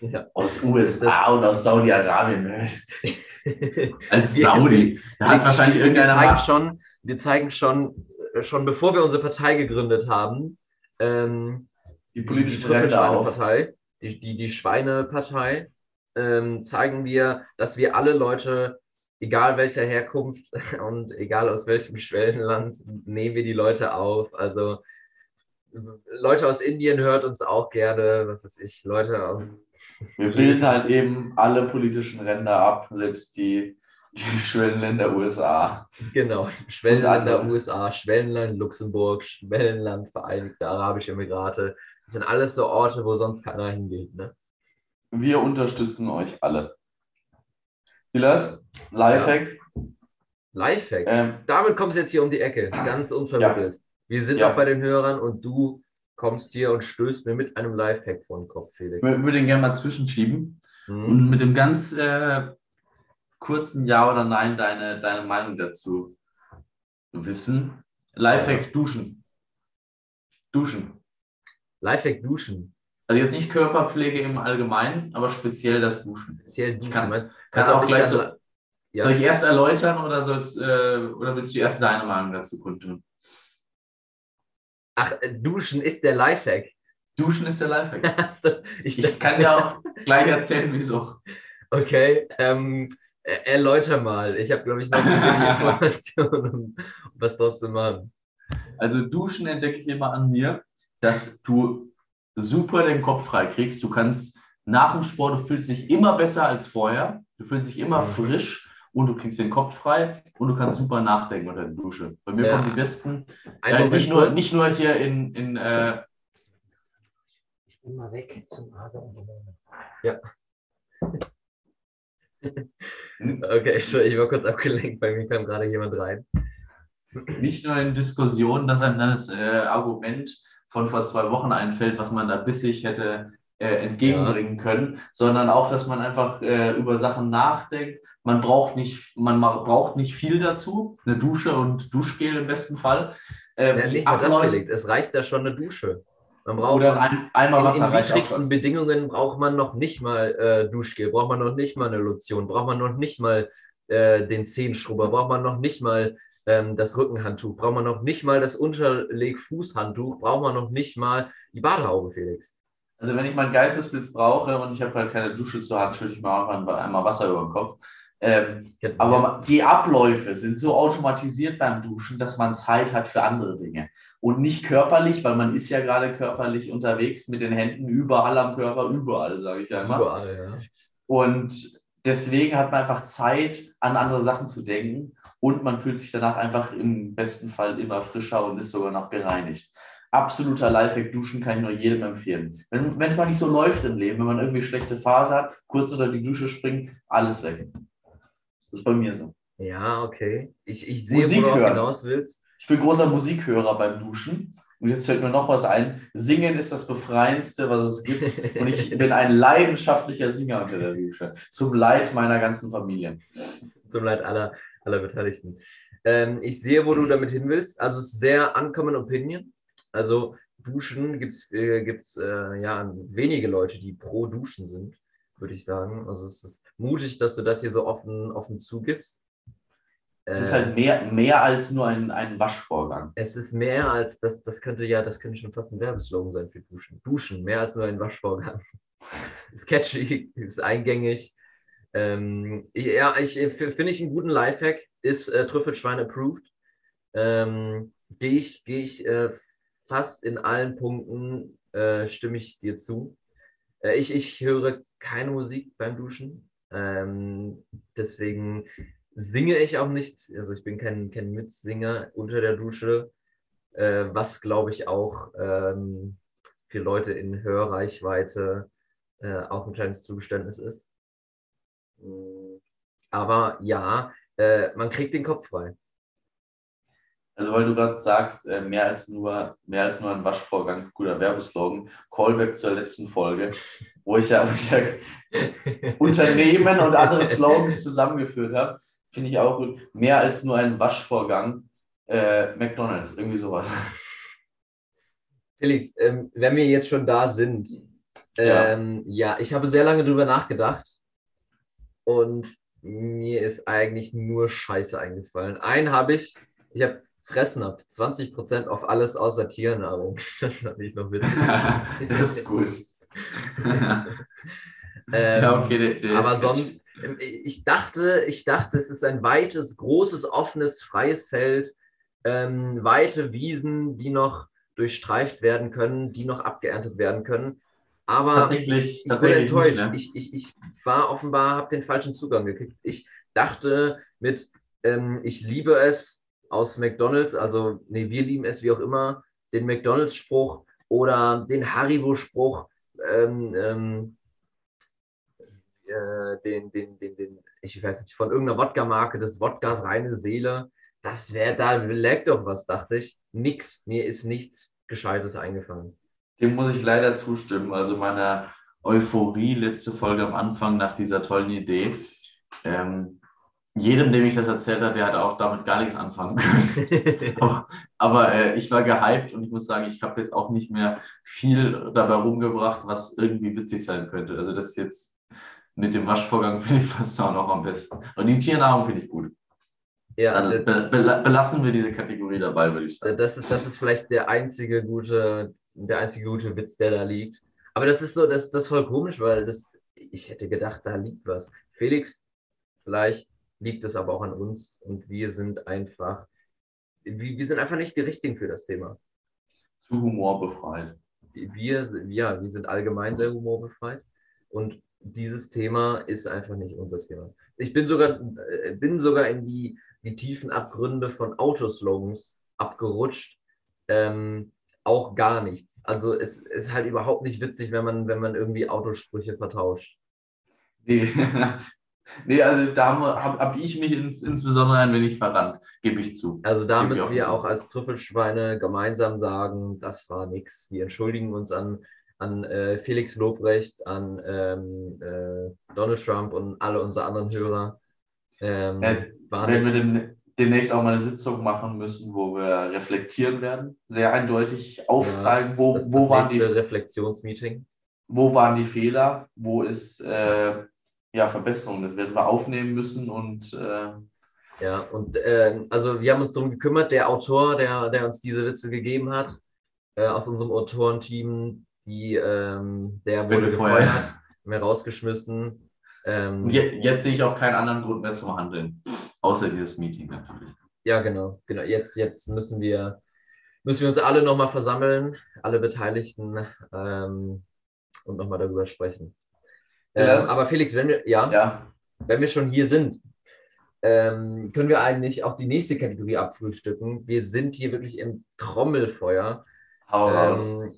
Ja. aus USA und aus Saudi-Arabien. Als Wir- Saudi. Da hat wahrscheinlich wir irgendeiner zeigen mal. schon, wir zeigen schon, schon bevor wir unsere Partei gegründet haben, ähm, die die politischen Ränder auf. Trüffelschweinepartei, die, die, die Schweinepartei, ähm, zeigen wir, dass wir alle Leute, egal welcher Herkunft und egal aus welchem Schwellenland, nehmen wir die Leute auf. Also Leute aus Indien hört uns auch gerne, was weiß ich, Leute aus. Wir bilden halt eben alle politischen Ränder ab, selbst die, die Schwellenländer USA. Genau, Schwellenländer. USA, Schwellenland Luxemburg, Schwellenland Vereinigte Arabische Emirate. Das sind alles so Orte, wo sonst keiner hingeht. Ne? Wir unterstützen euch alle. Silas, Lifehack. Lifehack. Ähm, Damit kommst du jetzt hier um die Ecke, ganz unvermittelt. Wir sind Ja. auch bei den Hörern und du kommst hier und stößt mir mit einem Lifehack vor den Kopf, Felix. ich würde ihn gerne mal zwischenschieben Mhm. und mit dem ganz äh, kurzen Ja oder Nein deine, deine Meinung dazu wissen. Lifehack, duschen. Duschen. Lifehack duschen. Also jetzt nicht Körperpflege im Allgemeinen, aber speziell das Duschen. Speziell duschen. Kann- Man- kannst auch gleich so- Ja. Soll ich erst erläutern oder, sollst, äh, oder willst du erst deine Meinung dazu kundtun? Ach, äh, duschen ist der Lifehack. Duschen ist der Lifehack. Also, ich, Ich kann ja auch gleich erzählen, wieso. Okay, ähm, erläuter mal. Ich habe, glaube ich, noch nicht die Informationen, um was draus zu machen. Also Duschen entdecke ich immer an mir, dass du super den Kopf frei kriegst. Du kannst nach dem Sport, du fühlst dich immer besser als vorher. Du fühlst dich immer Mhm. frisch und du kriegst den Kopf frei und du kannst super nachdenken unter der Dusche. Bei mir Ja. kommen die besten, äh, nicht, nur, nicht nur hier in, in äh, Ich bin mal weg zum Asa und Ja. Okay, so, ich war kurz abgelenkt, bei mir kam gerade jemand rein. nicht nur in Diskussionen, dass einem dann das äh, Argument von vor zwei Wochen einfällt, was man da bissig hätte äh, entgegenbringen können, sondern auch, dass man einfach äh, über Sachen nachdenkt. Man braucht nicht, man ma- braucht nicht viel dazu, eine Dusche und Duschgel im besten Fall. Äh, Ja, nicht mal das, Felix. Es reicht ja schon eine Dusche. Man braucht Oder ein in, Wasser in auch widrigsten. Bedingungen braucht man noch nicht mal äh, Duschgel, braucht man noch nicht mal eine Lotion, braucht man noch nicht mal äh, den Zehenschrubber, braucht man noch nicht mal ähm, das Rückenhandtuch, braucht man noch nicht mal das Unterleg-Fußhandtuch, braucht man noch nicht mal die Badehaube, Felix. Also wenn ich meinen Geistesblitz brauche und ich habe halt keine Dusche zur Hand, schütte ich mir auch ein Eimer Wasser über den Kopf. Ähm, aber die Abläufe sind so automatisiert beim Duschen, dass man Zeit hat für andere Dinge. Und nicht körperlich, weil man ist ja gerade körperlich unterwegs mit den Händen überall am Körper, überall, sage ich ja immer. Überall, ja. Und deswegen hat man einfach Zeit, an andere Sachen zu denken und man fühlt sich danach einfach im besten Fall immer frischer und ist sogar noch gereinigt. Absoluter Lifehack, duschen kann ich nur jedem empfehlen. Wenn es mal nicht so läuft im Leben, wenn man irgendwie schlechte Phase hat, kurz unter die Dusche springen, alles weg. Das ist bei mir so. Ja, okay. Ich, ich sehe, Musik wo du hinaus willst. Ich bin großer Musikhörer beim Duschen. Und jetzt fällt mir noch was ein. Singen ist das Befreiendste, was es gibt. Und ich bin ein leidenschaftlicher Singer unter der Dusche. Zum Leid meiner ganzen Familie. Zum Leid aller, aller Beteiligten. Ähm, ich sehe, wo du damit hin willst. Also es ist sehr uncommon opinion. Also Duschen gibt es äh, gibt's, äh, ja wenige Leute, die pro Duschen sind, würde ich sagen. Also es ist mutig, dass du das hier so offen, offen zugibst. Es ist halt mehr, mehr als nur ein, ein Waschvorgang. Es ist mehr als, das, das könnte ja, das könnte schon fast ein Werbeslogan sein für Duschen. Duschen, mehr als nur ein Waschvorgang. ist catchy, ist eingängig. Ähm, ja, ich finde ich einen guten Lifehack, ist äh, Trüffelschwein approved. Ähm, Gehe ich, geh ich äh, fast in allen Punkten, äh, stimme ich dir zu. Äh, ich, ich höre keine Musik beim Duschen. Ähm, deswegen singe ich auch nicht. Also ich bin kein, kein Mitsinger unter der Dusche, äh, was glaube ich auch ähm, für Leute in Hörreichweite äh, auch ein kleines Zugeständnis ist. Aber ja, äh, man kriegt den Kopf frei. Also weil du gerade sagst, äh, mehr als nur mehr als nur ein Waschvorgang, guter Werbeslogan, Callback zur letzten Folge, wo ich ja Unternehmen und andere Slogans zusammengeführt habe. Finde ich auch gut. Mehr als nur ein Waschvorgang. Äh, McDonalds, irgendwie sowas. Felix, ähm, wenn wir jetzt schon da sind, ähm, ja. ja, ich habe sehr lange drüber nachgedacht und mir ist eigentlich nur Scheiße eingefallen. Einen habe ich, ich habe Fressnapf, 20% auf alles außer Tiernahrung. das fand ich noch witzig. das ist gut. ähm, ja, okay, der, der aber sonst, ähm, ich dachte, ich dachte, es ist ein weites, großes, offenes, freies Feld, ähm, weite Wiesen, die noch durchstreift werden können, die noch abgeerntet werden können. Aber tatsächlich, ich, ich bin enttäuscht. Nicht, ne? ich, ich, ich war offenbar, habe den falschen Zugang gekriegt. Ich dachte mit, ähm, ich liebe es aus McDonalds, also nee, wir lieben es wie auch immer, den McDonalds-Spruch oder den Haribo-Spruch, ähm, ähm, äh, den, den, den, den, ich weiß nicht, von irgendeiner Wodka-Marke des Wodkas reine Seele. Das wäre, da lag doch was, dachte ich. Nix, mir ist nichts Gescheites eingefallen. Dem muss ich leider zustimmen. Also meiner Euphorie, letzte Folge am Anfang nach dieser tollen Idee. Ähm, jedem, dem ich das erzählt habe, der hat auch damit gar nichts anfangen können. aber, aber äh, ich war gehypt und ich muss sagen, ich habe jetzt auch nicht mehr viel dabei rumgebracht, was irgendwie witzig sein könnte. Also das ist jetzt mit dem Waschvorgang finde ich fast auch noch am besten. Und die Tiernahrung finde ich gut. Ja, also be be belassen wir diese Kategorie dabei, würde ich sagen. Das ist, das ist vielleicht der einzige gute, der einzige gute Witz, der da liegt. Aber das ist so, das, das ist voll komisch, weil das, ich hätte gedacht, da liegt was. Felix, vielleicht liegt es aber auch an uns und wir sind einfach, wir, wir sind einfach nicht die Richtigen für das Thema. Zu humorbefreit. Wir, ja, wir sind allgemein sehr humorbefreit und dieses Thema ist einfach nicht unser Thema. Ich bin sogar, äh, bin sogar in die, die tiefen Abgründe von Autoslogans abgerutscht. Ähm, auch gar nichts. Also es ist halt überhaupt nicht witzig, wenn man, wenn man irgendwie Autosprüche vertauscht. Nee, nee also da habe hab ich mich ins, insbesondere ein wenig verrannt, gebe ich zu. Also da gebe müssen wir auch als Trüffelschweine gemeinsam sagen, das war nichts. Wir entschuldigen uns an an äh, Felix Lobrecht, an ähm, äh, Donald Trump und alle unsere anderen Hörer. Ähm, äh, wenn wir dem, demnächst auch mal eine Sitzung machen müssen, wo wir reflektieren werden, sehr eindeutig aufzeigen, ja, wo, das, wo das waren die Reflexionsmeeting. Wo waren die Fehler, wo ist äh, ja Verbesserung, das werden wir aufnehmen müssen und äh, ja, und äh, also wir haben uns darum gekümmert, der Autor, der, der uns diese Witze gegeben hat, äh, aus unserem Autorenteam, die, ähm, der wurde gefeuert, mehr rausgeschmissen. Ähm, Und je, jetzt sehe ich auch keinen anderen Grund mehr zum Handeln. Außer dieses Meeting natürlich. Ja, genau, genau. Jetzt, jetzt müssen wir, müssen wir uns alle nochmal versammeln, alle Beteiligten, ähm, und nochmal darüber sprechen. Ähm, aber Felix, wenn wir, ja, Ja. wenn wir schon hier sind, ähm, können wir eigentlich auch die nächste Kategorie abfrühstücken. Wir sind hier wirklich im Trommelfeuer. Hau raus. Ähm,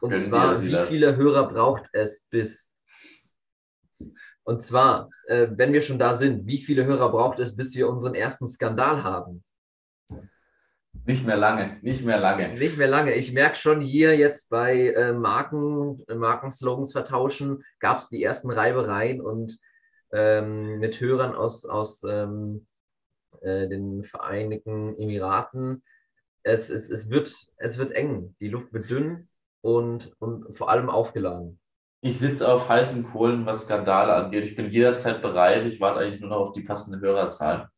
und Gönn zwar, wie Silas. viele Hörer braucht es bis? Und zwar, äh, wenn wir schon da sind, wie viele Hörer braucht es, bis wir unseren ersten Skandal haben? Nicht mehr lange, nicht mehr lange. Nicht mehr lange. Ich merke schon hier jetzt bei äh, Marken, äh, Markenslogans vertauschen, gab es die ersten Reibereien und ähm, mit Hörern aus, aus ähm, äh, den Vereinigten Emiraten. Es, es, es, wird, es wird eng. Die Luft wird dünn und, und vor allem aufgeladen. Ich sitze auf heißen Kohlen, was Skandale angeht. Ich bin jederzeit bereit. Ich warte eigentlich nur noch auf die passende Hörerzahl.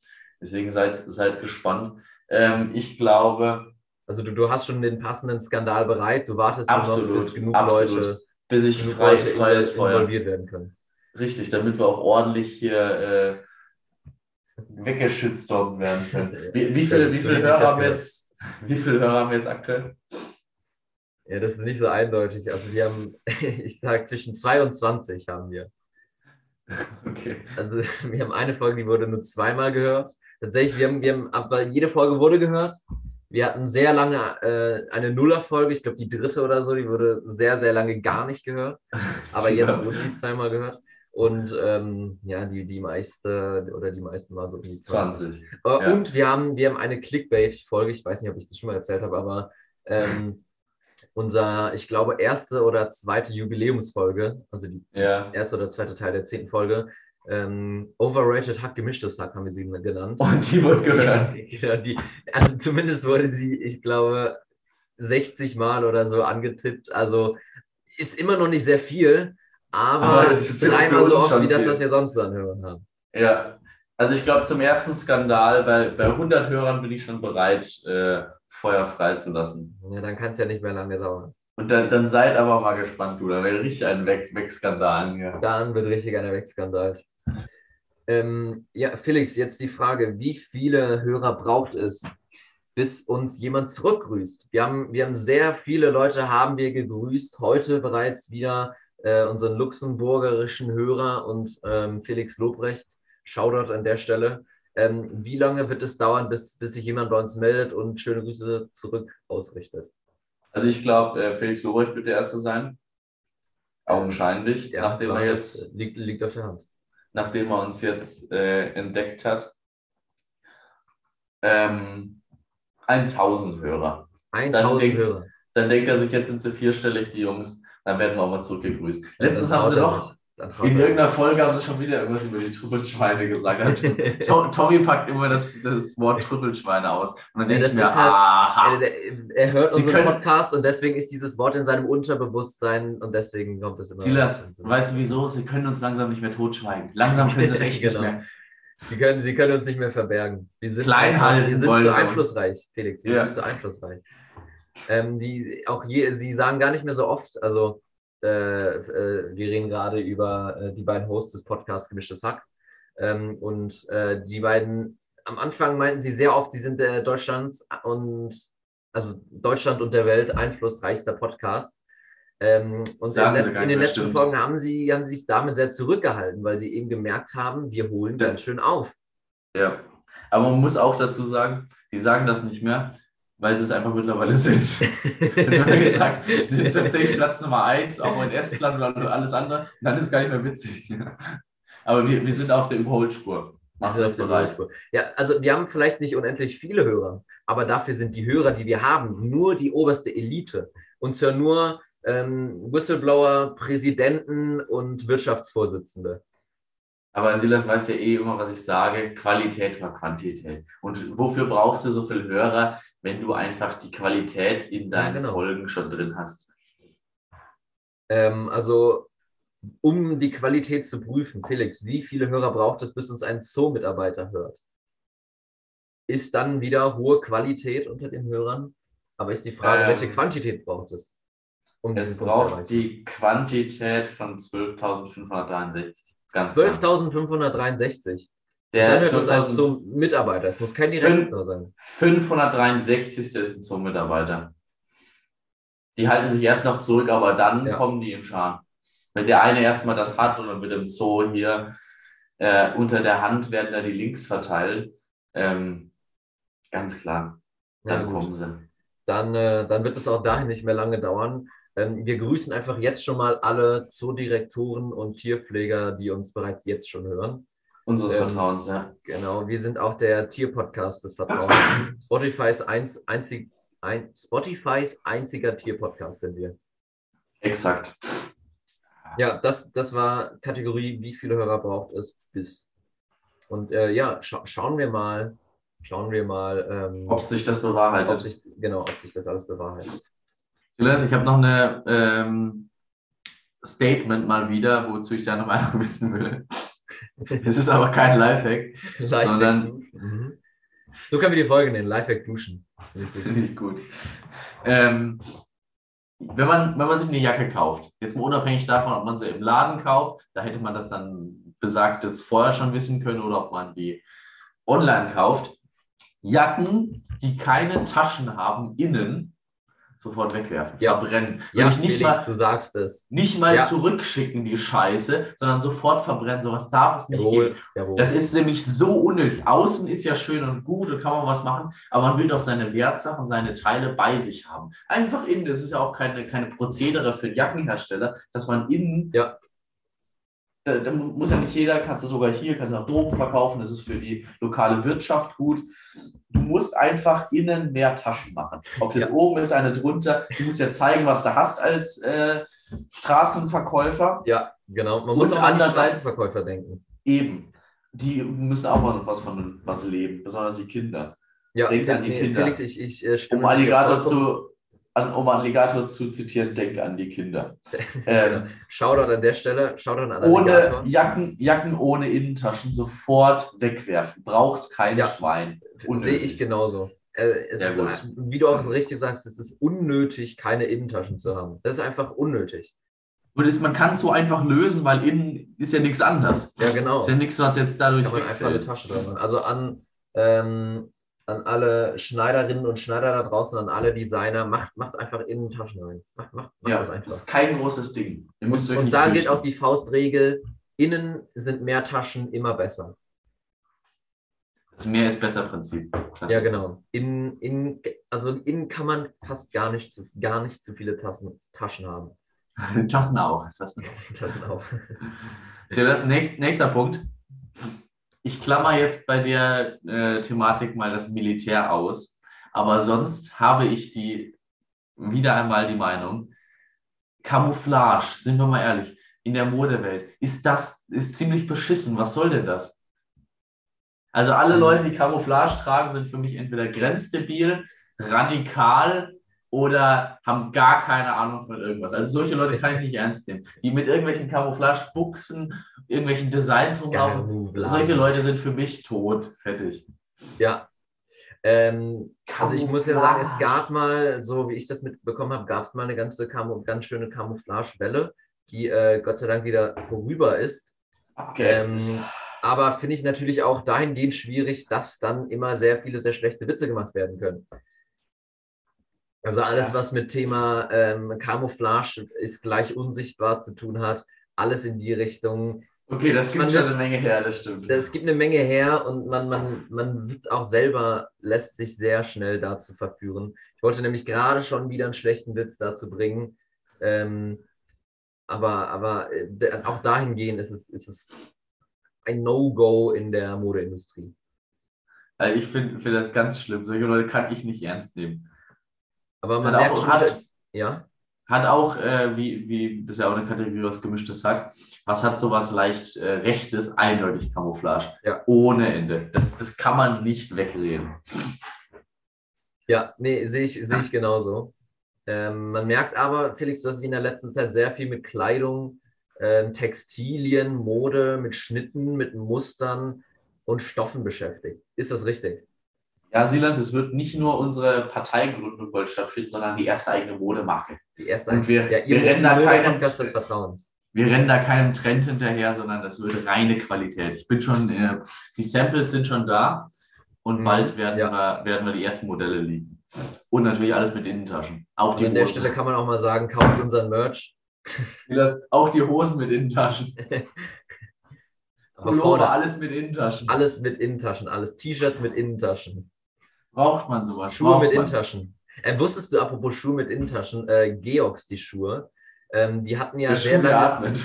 Deswegen seid, seid gespannt. Ähm, ich glaube, Also du, du hast schon den passenden Skandal bereit. Du wartest nur noch, Absolut, bis genug absolut. Leute, bis ich genug frei, Leute freies invol- Feuer. involviert werden können. Richtig, damit wir auch ordentlich hier äh, weggeschütztorben werden können. Wie, wie viele wie So viel richtig Hörer haben jetzt? Wie viele Hörer haben wir jetzt aktuell? Ja, das ist nicht so eindeutig. Also wir haben, ich sage, zwischen 22 haben wir. Okay. Also wir haben eine Folge, die wurde nur zweimal gehört. Tatsächlich, wir haben, wir haben, aber jede Folge wurde gehört. Wir hatten sehr lange äh, eine Nuller-Folge, ich glaube die dritte oder so, die wurde sehr, sehr lange gar nicht gehört. Aber jetzt wurde sie zweimal gehört. Und ähm, ja, die, die meiste oder die meisten waren so um die 20. Äh, Ja. Und wir haben, wir haben eine Clickbait-Folge, ich weiß nicht, ob ich das schon mal erzählt habe, aber ähm, unser, ich glaube, erste oder zweite Jubiläumsfolge, also die Ja. erste oder zweite Teil der zehnten Folge, ähm, Overrated Hack, gemischtes Hack haben wir sie genannt. Und die wird gehört. Genau, die, also zumindest wurde sie, ich glaube, 60 Mal oder so angetippt. Also ist immer noch nicht sehr viel, aber, Aber dreimal so oft wie das, was wir sonst anhören haben. Ja. Also ich glaube, zum ersten Skandal, bei, bei 100 Hörern bin ich schon bereit, äh, Feuer freizulassen. Ja, dann kann es ja nicht mehr lange dauern. Und dann, dann seid aber mal gespannt, du. Da wäre richtig ein Weg, Weg-Skandal hier. Dann wird richtig einer wegskandalt. Ähm, ja, Felix, jetzt die Frage, wie viele Hörer braucht es, bis uns jemand zurückgrüßt? Wir haben, wir haben sehr viele Leute haben wir gegrüßt, heute bereits wieder äh, unseren luxemburgerischen Hörer und ähm, Felix Lobrecht. Shoutout an der Stelle. Ähm, wie lange wird es dauern, bis, bis sich jemand bei uns meldet und schöne Grüße zurück ausrichtet? Also ich glaube, äh, Felix Lobrecht wird der Erste sein. Augenscheinlich, nachdem, klar, er jetzt, liegt, liegt auf der Hand. Nachdem er uns jetzt äh, entdeckt hat. Ähm, 1000 Hörer. 1000 denk- Hörer. Dann denkt er sich, jetzt sind sie vierstellig, die Jungs. Dann werden wir auch mal zurückgegrüßt. Letztens Dann haben sie noch. Dann in er irgendeiner Folge haben sie schon wieder irgendwas über die Trüffelschweine gesagt. To- Tommy packt immer das, das Wort Trüffelschweine aus. Und dann Ja, denke ich mir, halt- aha. er, er hört Sie unseren Podcast und deswegen ist dieses Wort in seinem Unterbewusstsein und deswegen kommt es immer. Silas, weißt du wieso? Sie können uns langsam nicht mehr totschweigen. Langsam können sie es echt Genau. nicht mehr. Sie können, Sie können uns nicht mehr verbergen. Wir sind, Klein halten wir sind zu uns. einflussreich, Felix. Wir Ja. sind zu einflussreich. Ähm, die, auch je, Sie sagen gar nicht mehr so oft, also äh, äh, wir reden gerade über äh, die beiden Hosts des Podcasts Gemischtes Hack. Ähm, und äh, die beiden, am Anfang meinten sie sehr oft, sie sind äh, Deutschlands und also Deutschland und der Welt einflussreichster Podcast. Ähm, und in, Sagen sie letz- gar in den letzten stimmt. Folgen haben sie, haben sich damit sehr zurückgehalten, weil sie eben gemerkt haben, wir holen Ja. ganz schön auf. Ja. Aber man muss auch dazu sagen, die sagen das nicht mehr, weil sie es einfach mittlerweile sind. Jetzt haben wir gesagt, sie sind tatsächlich Platz Nummer eins, auch in Estland und alles andere. Und dann ist es gar nicht mehr witzig. Aber wir, wir sind auf der Überholspur. Macht euch auf der bereit. Überholspur. Ja, also wir haben vielleicht nicht unendlich viele Hörer, aber dafür sind die Hörer, die wir haben, nur die oberste Elite. Uns hören nur ähm, Whistleblower, Präsidenten und Wirtschaftsvorsitzende. Aber Silas weiß ja eh immer, was ich sage, Qualität vor Quantität. Und wofür brauchst du so viele Hörer, wenn du einfach die Qualität in deinen genau. Folgen schon drin hast? Ähm, also um die Qualität zu prüfen, Felix, wie viele Hörer braucht es, bis uns ein Zoo-Mitarbeiter hört? Ist dann wieder hohe Qualität unter den Hörern? Aber ist die Frage, Ähm, welche Quantität braucht es? Um Es braucht die Quantität von 12.563. Ganz klar. 12.563. Der Dann uns als 12.000 zum Mitarbeiter. Es muss kein Direktor sein. 563. ist ein Zoo-Mitarbeiter. Die halten sich erst noch zurück, aber dann Ja. kommen die in Scharen. Wenn der eine erstmal das hat und dann wird im Zoo hier äh, unter der Hand werden da die Links verteilt, ähm, ganz klar, Ja, dann gut. kommen sie. Dann, äh, dann wird es auch dahin nicht mehr lange dauern. Wir grüßen einfach jetzt schon mal alle Zoodirektoren und Tierpfleger, die uns bereits jetzt schon hören. Unseres Ähm, Vertrauens, ja. Genau, wir sind auch der Tierpodcast des Vertrauens. Spotifys, eins, einzig, ein, Spotifys einziger Tierpodcast sind wir. Exakt. Ja, das, das war Kategorie, wie viele Hörer braucht es bis. Und äh, ja, scha schauen wir mal, schauen wir mal, ähm, Ob sich das ob bewahrheitet. sich, genau, ob sich das alles bewahrheitet. Silas, ich habe noch eine ähm, Statement mal wieder, wozu ich da noch mal wissen will. Es ist aber kein Lifehack, Lifehack Sondern-. Mhm. So können wir die Folge nennen, Lifehack duschen. Finde ich gut. finde ich gut. Ähm, wenn, man, wenn man sich eine Jacke kauft, jetzt mal unabhängig davon, ob man sie im Laden kauft, da hätte man das dann besagtes vorher schon wissen können oder ob man die online kauft. Jacken, die keine Taschen haben, innen, sofort wegwerfen, Ja. verbrennen. Ja, ich nicht Felix, mal, du sagst es. nicht mal Ja. zurückschicken, die Scheiße, sondern sofort verbrennen. Sowas darf es nicht Jawohl, geben. jawohl. Das ist nämlich so unnötig. Außen ist ja schön und gut und kann man was machen, aber man will doch seine Wertsachen, seine Teile bei sich haben. Einfach innen, das ist ja auch keine, keine Prozedere für Jackenhersteller, dass man innen, Ja. Da, da muss ja nicht jeder, kannst du sogar hier, kannst du auch Drogen verkaufen, das ist für die lokale Wirtschaft gut. Du musst einfach innen mehr Taschen machen. Ob es jetzt Ja. oben ist, eine drunter, du musst ja zeigen, was du hast als äh, Straßenverkäufer. Ja, genau. Man muss Und auch an Straßenverkäufer denken. Eben. Die müssen auch mal was von was leben, besonders die Kinder. Ja, Denk an die nee, Kinder. Felix, ich, ich äh, stimme Um Alligator zu, an, um Alligator zu zitieren, denk an die Kinder. Ähm, Shoutout an der Stelle, Shoutout an ohne. Jacken, Jacken ohne Innentaschen sofort wegwerfen. Braucht kein Ja. Schwein. Sehe ich genauso. Äh, ist, wie du auch richtig sagst, es ist unnötig, keine Innentaschen zu haben. Das ist einfach unnötig. Und es, man kann es so einfach lösen, weil innen ist ja nichts anders. Ja, genau. Ist ja nichts, was jetzt dadurch Kann man einfach eine. Tasche machen. Also an, ähm, an alle Schneiderinnen und Schneider da draußen, an alle Designer, macht, macht einfach Innentaschen rein. Macht, macht, macht Ja, das einfach. ist kein großes Ding. Und da gilt auch die Faustregel, innen sind mehr Taschen immer besser. Das Mehr ist besser Prinzip. Klasse. Ja, genau. In, in, also innen kann man fast gar nicht zu, gar nicht zu viele Tassen, Taschen haben. Tassen auch. Tassen auch. Tassen auch. So, das ist nächst, nächster Punkt. Ich klammer jetzt bei der äh, Thematik mal das Militär aus, aber sonst habe ich die wieder einmal die Meinung, Camouflage, sind wir mal ehrlich, in der Modewelt ist das ist ziemlich beschissen. Was soll denn das? Also alle Mhm. Leute, die Camouflage tragen, sind für mich entweder grenzdebil, radikal oder haben gar keine Ahnung von irgendwas. Also solche Leute kann ich nicht ernst nehmen, die mit irgendwelchen Camouflage-Buchsen, irgendwelchen Designs rumlaufen. Camouflage. Solche Leute sind für mich tot. Fertig. Ja. Ähm, also ich muss ja sagen, es gab mal, so wie ich das mitbekommen habe, gab es mal eine ganze Camo ganz schöne Camouflage-Welle, die äh, Gott sei Dank wieder vorüber ist. Ähm, ist. aber finde ich natürlich auch dahingehend schwierig, dass dann immer sehr viele sehr schlechte Witze gemacht werden können. Also alles, Ja. was mit Thema ähm, Camouflage ist gleich unsichtbar zu tun hat, alles in die Richtung. Okay, das gibt man schon eine Menge her, das stimmt. Es gibt eine Menge her und man, man, man wird auch selber lässt sich sehr schnell dazu verführen. Ich wollte nämlich gerade schon wieder einen schlechten Witz dazu bringen. Ähm, aber aber äh, auch dahingehend ist es, ist es ein No-Go in der Modeindustrie. Also ich finde find das ganz schlimm. Solche Leute kann ich nicht ernst nehmen. Aber man Hat merkt auch, schon, hat, ja, hat auch äh, wie, wie ja auch eine Kategorie, was gemischtes sagt, was hat sowas leicht äh, Rechtes, eindeutig Camouflage. Ja. Ohne Ende. Das, das kann man nicht wegreden. ja, nee, sehe ich, sehe ich genauso. Ähm, man merkt aber, Felix, dass sich in der letzten Zeit sehr viel mit Kleidung, ähm, Textilien, Mode, mit Schnitten, mit Mustern und Stoffen beschäftigt. Ist das richtig? Ja, Silas, es wird nicht nur unsere Parteigründung bald stattfinden, sondern die erste eigene Modemarke. Die erste Und wir, ja, wir rennen da keinem, wir rennen da keinem Trend hinterher, sondern das wird reine Qualität. Ich bin schon, äh, die Samples sind schon da und Mhm, bald werden, ja. wir, werden wir die ersten Modelle liegen. Und natürlich alles mit Innentaschen. Auch Und die an der Hosen. Stelle kann man auch mal sagen, kauft unseren Merch. Auch die Hosen mit Innentaschen. Aber Pullover, vorne alles mit Innentaschen. alles mit Innentaschen, alles T-Shirts mit Innentaschen, Braucht man sowas? Schuhe Braucht mit. Innentaschen. Äh, wusstest du, apropos Schuhe mit Innentaschen, äh, Georgs, die Schuhe, ähm, die hatten ja Der sehr Schuh lange, atmet.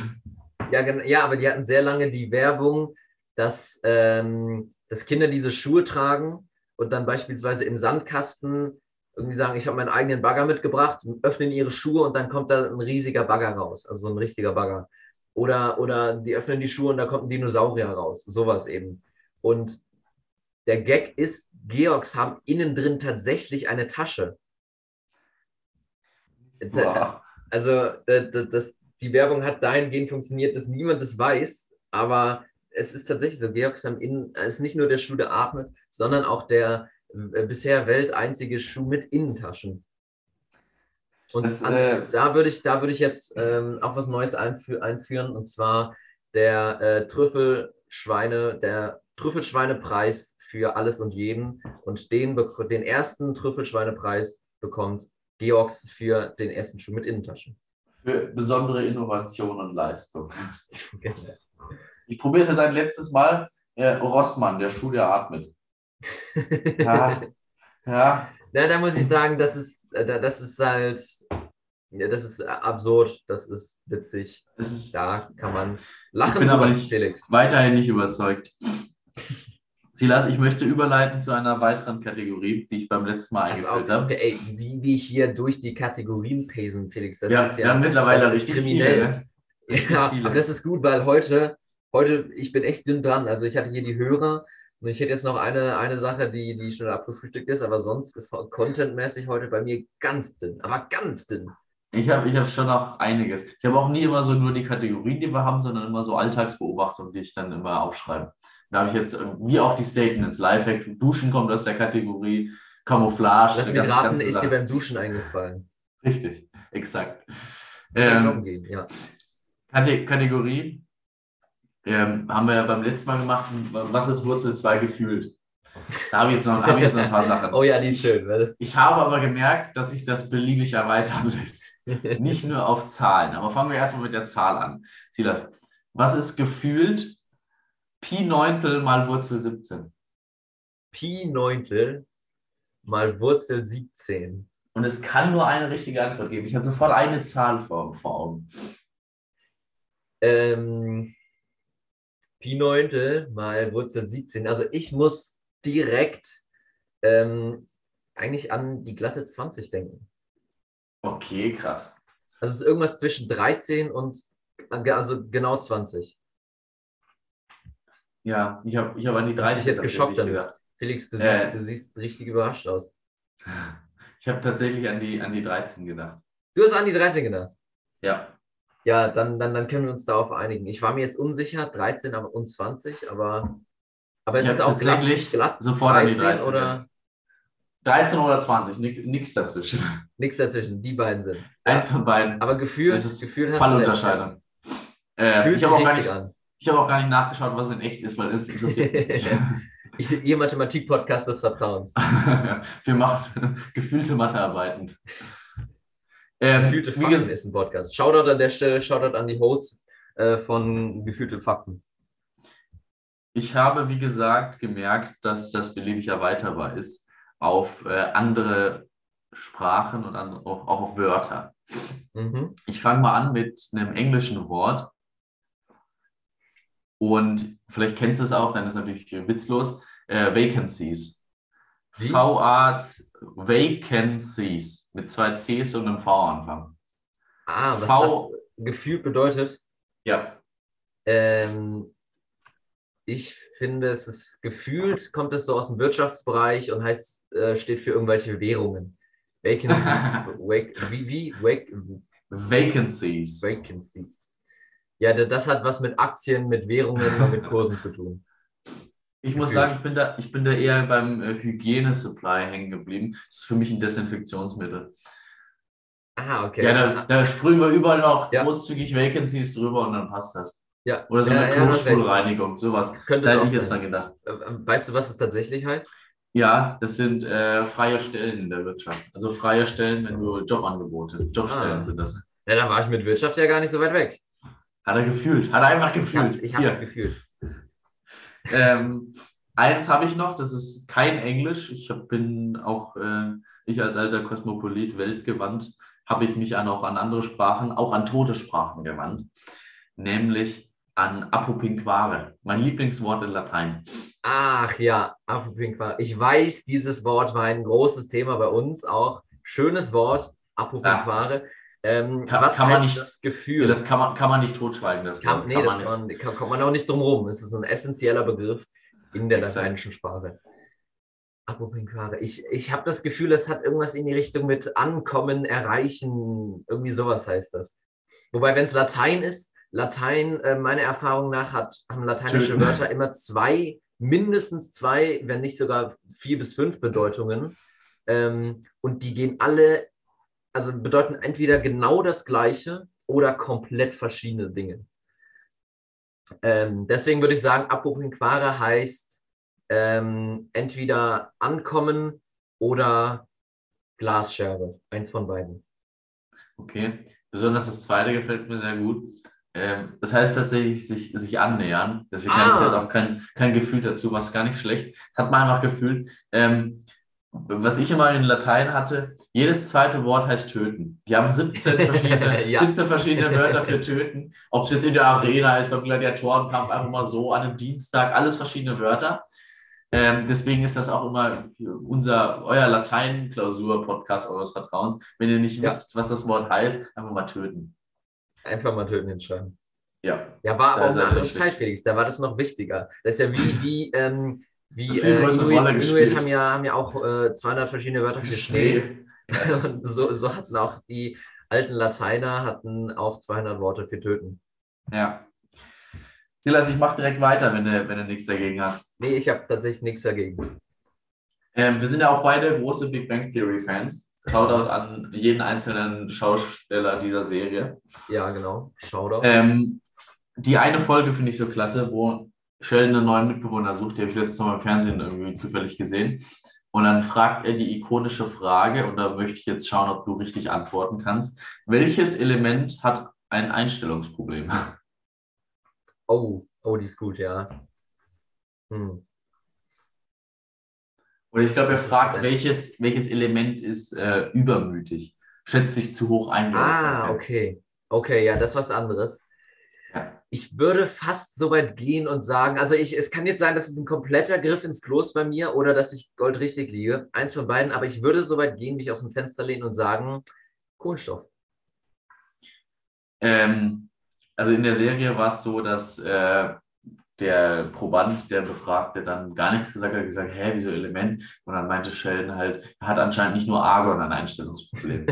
ja, ja, aber die hatten sehr lange die Werbung, dass, ähm, dass Kinder diese Schuhe tragen und dann beispielsweise im Sandkasten irgendwie sagen, ich habe meinen eigenen Bagger mitgebracht, öffnen ihre Schuhe und dann kommt da ein riesiger Bagger raus, also so ein richtiger Bagger. Oder, oder die öffnen die Schuhe und da kommt ein Dinosaurier raus, sowas eben. Und der Gag ist, Georgs haben innen drin tatsächlich eine Tasche. Boah. also äh, d- das, die Werbung hat dahingehend funktioniert, dass niemand es weiß, aber es ist tatsächlich so, Georgs haben innen, es ist nicht nur der Schuh, der atmet, sondern auch der äh, bisher welteinzige Schuh mit Innentaschen. Und Das, an, äh, da würde ich, da würde ich jetzt ähm, auch was Neues einfü einführen, und zwar der äh, Trüffelschweine, der Trüffelschweinepreis für alles und jeden. Und den, den ersten Trüffelschweinepreis bekommt Georgs für den ersten Schuh mit Innentaschen. Für besondere Innovation und Leistung. Ich probiere es jetzt ein letztes Mal. Äh, Rossmann, der Schuh, der atmet. Ja, ja. Na, da muss ich sagen, das ist, äh, da- das ist halt, ja, das ist äh, absurd, das ist witzig. Es ist Da kann man lachen, Ich bin aber nicht- Felix. weiterhin nicht überzeugt. Silas, ich möchte überleiten zu einer weiteren Kategorie, die ich beim letzten Mal eingeführt habe. ey, wie wir hier durch die Kategorien pesen, Felix. Das Ja, ist wir haben mittlerweile richtig kriminell. viele. Ne? Ja, viele. aber das ist gut, weil heute, heute, ich bin echt dünn dran. Also ich hatte hier die Hörer und ich hätte jetzt noch eine, eine Sache, die, die schon abgefrühstückt ist, aber sonst ist contentmäßig heute bei mir ganz dünn, aber ganz dünn. Ich habe ich hab schon noch einiges. Ich habe auch nie immer so nur die Kategorien, die wir haben, sondern immer so Alltagsbeobachtungen, die ich dann immer aufschreibe. Da habe ich jetzt, wie auch die Statements, Lifehack, Duschen kommt aus der Kategorie, Camouflage. Lass mich raten, ist dir beim Duschen eingefallen. Richtig, exakt. Ähm, Joggen gehen, ja. Kate Kategorie ähm, haben wir ja beim letzten Mal gemacht, was ist Wurzel 2 gefühlt? Da habe ich, jetzt noch- habe ich jetzt noch ein paar Sachen. Oh ja, die ist schön, weil Ich habe aber gemerkt, dass sich das beliebig erweitern lässt. Nicht nur auf Zahlen. Aber fangen wir erstmal mit der Zahl an. Silas, was ist gefühlt Pi Neuntel mal Wurzel 17? Pi Neuntel mal Wurzel 17. Und es kann nur eine richtige Antwort geben. Ich habe sofort eine Zahl vor, vor Augen. Ähm, Pi Neuntel mal Wurzel 17. Also ich muss direkt ähm, eigentlich an die glatte 20 denken. Okay, krass. Also es ist irgendwas zwischen 13 und also genau 20. Ja, ich habe ich hab an die Hast du 13 dich jetzt geschockt? Felix, du, Äh. siehst, du siehst richtig überrascht aus. Ich habe tatsächlich an die, an die 13 gedacht. Du hast an die 13 gedacht. Ja. Ja, dann, dann, dann können wir uns darauf einigen. Ich war mir jetzt unsicher, 13 aber- und 20, aber, aber es Ich ist auch glatt, tatsächlich glatt sofort an die 13 oder 13 oder 20, nichts dazwischen. nichts dazwischen. Die beiden sind es. Eins von beiden. Aber gefühlt, Das ist gefühlt hast. Fallunterscheidung. Äh, Fühlt ich sich habe auch, gar richtig nicht- an. Ich hab auch gar nicht nachgeschaut, was in echt ist, weil es interessiert mich Ihr Mathematik-Podcast des Vertrauens. Wir machen gefühlte Mathearbeiten. Ähm, Gefühlte Fakten gesagt, ist ein Podcast. Shoutout an der Stelle, Shoutout an die Hosts äh, von Gefühlte Fakten. ich habe, wie gesagt, gemerkt, dass das beliebig erweiterbar ist auf äh, andere Sprachen und an, auch, auch auf Wörter. Mhm. Ich fange mal an mit einem englischen Wort. Und vielleicht kennst du es auch, dann ist natürlich witzlos. Äh, Vacancies. V-A Vacancies mit zwei Cs und einem V Anfang. Ah, was V- das gefühlt bedeutet, Ja. ähm, ich finde, es ist gefühlt, kommt es so aus dem Wirtschaftsbereich und heißt, äh, steht für irgendwelche Währungen. Vacancy, wake, wie, wie, wake, Vacancies. Vacancies. Ja, da- das hat was mit Aktien, mit Währungen und mit Kursen zu tun. Ich muss Okay. sagen, ich bin da, ich bin da eher beim äh, Hygiene-Supply hängen geblieben. Das ist für mich ein Desinfektionsmittel. Ah, okay. Ja, da, da sprühen wir überall noch Ja. großzügig Vacancies drüber und dann passt das. ja. Oder so ja, eine ja. Klospülreinigung, sowas. Könnte Da hätte ich jetzt sein. dann gedacht. Äh, Weißt du, was es tatsächlich heißt? Ja, das sind äh, freie Stellen in der Wirtschaft. Also freie Stellen, wenn du Jobangebote, Jobstellen Ah. sind das. Ja, dann war ich mit Wirtschaft ja gar nicht so weit weg. Hat er gefühlt, hat er einfach gefühlt. ich hab's Hier. gefühlt. Ähm, eins habe ich noch, das ist kein Englisch. Ich hab, bin auch, äh, ich als alter Kosmopolit, weltgewandt, habe ich mich an, auch an andere Sprachen, auch an tote Sprachen gewandt, nämlich an Apopinquare, mein Lieblingswort in Latein. Ach ja, Apopinquare. Ich weiß, dieses Wort war ein großes Thema bei uns auch. Schönes Wort, Apopinquare. Ähm, Kann- was kann man nicht- das Gefühl? Das kann man, kann man nicht totschweigen, das kann, nee, kann man kann nicht. man, kann, kommt man auch nicht drum rum. Es ist ein essentieller Begriff in der lateinischen Sprache. Apopinquare. Ich, ich habe das Gefühl, es hat irgendwas in die Richtung mit Ankommen, Erreichen, irgendwie sowas heißt das. Wobei, wenn es Latein ist, Latein, äh, meiner Erfahrung nach, hat, haben lateinische Töten. Wörter immer zwei, mindestens zwei, wenn nicht sogar vier bis fünf Bedeutungen. Ähm, und die gehen alle, also bedeuten entweder genau das Gleiche oder komplett verschiedene Dinge. Ähm, deswegen würde ich sagen, Apopinquare heißt ähm, entweder ankommen oder Glasscherbe. Eins von beiden. Okay, besonders das zweite gefällt mir sehr gut. Ähm, das heißt tatsächlich sich, sich annähern. Deswegen Ah. habe ich jetzt auch kein, kein Gefühl dazu, was gar nicht schlecht. Hat man einfach gefühlt. Ähm, was ich immer in Latein hatte, jedes zweite Wort heißt töten. Die haben 17 verschiedene, Ja. 17 verschiedene Wörter für töten. Ob es jetzt in der Arena ist, beim Gladiatorenkampf, einfach mal so, an einem Dienstag, alles verschiedene Wörter. Ähm, deswegen ist das auch immer unser, euer Latein-Klausur-Podcast eures Vertrauens. Wenn ihr nicht Ja. wisst, was das Wort heißt, einfach mal töten. Einfach mal töten hinschreiben. Ja. Ja, war aber auch eine er andere. Zeit, Felix. Da war das noch wichtiger. Das ist ja wie, wie, ähm, wie äh, Inuit, haben ja, haben ja auch äh, 200 verschiedene Wörter für Schnee. Und so, so hatten auch die alten Lateiner hatten auch 200 Worte für töten. Ja. Silas, ich mache direkt weiter, wenn du, wenn du nichts dagegen hast. Nee, ich habe tatsächlich nichts dagegen. Ähm, wir sind ja auch beide große Big Bang Theory-Fans. Shoutout an jeden einzelnen Schausteller dieser Serie. Ja, genau. Schau doch. Ähm, die eine Folge finde ich so klasse, wo Sheldon einen neuen Mitbewohner sucht, die habe ich letztes Mal im Fernsehen irgendwie zufällig gesehen. Und dann fragt er die ikonische Frage, und da möchte ich jetzt schauen, ob du richtig antworten kannst. Welches Element hat ein Einstellungsproblem? Oh, oh, die ist gut, ja. Hm. Oder ich glaube, er fragt, welches, welches Element ist äh, übermütig, schätzt sich zu hoch ein. Ah, okay. Okay, ja, das ist was anderes. Ich würde fast so weit gehen und sagen, also ich, es kann jetzt sein, dass es ein kompletter Griff ins Klos bei mir oder dass ich goldrichtig liege. Eins von beiden, aber ich würde so weit gehen, mich aus dem Fenster lehnen und sagen, Kohlenstoff. Ähm, also in der Serie war es so, dass äh, der Proband, der Befragte, dann gar nichts gesagt hat, gesagt, hä, wieso Element? Und dann meinte Sheldon halt, er hat anscheinend nicht nur Argon ein Einstellungsproblem.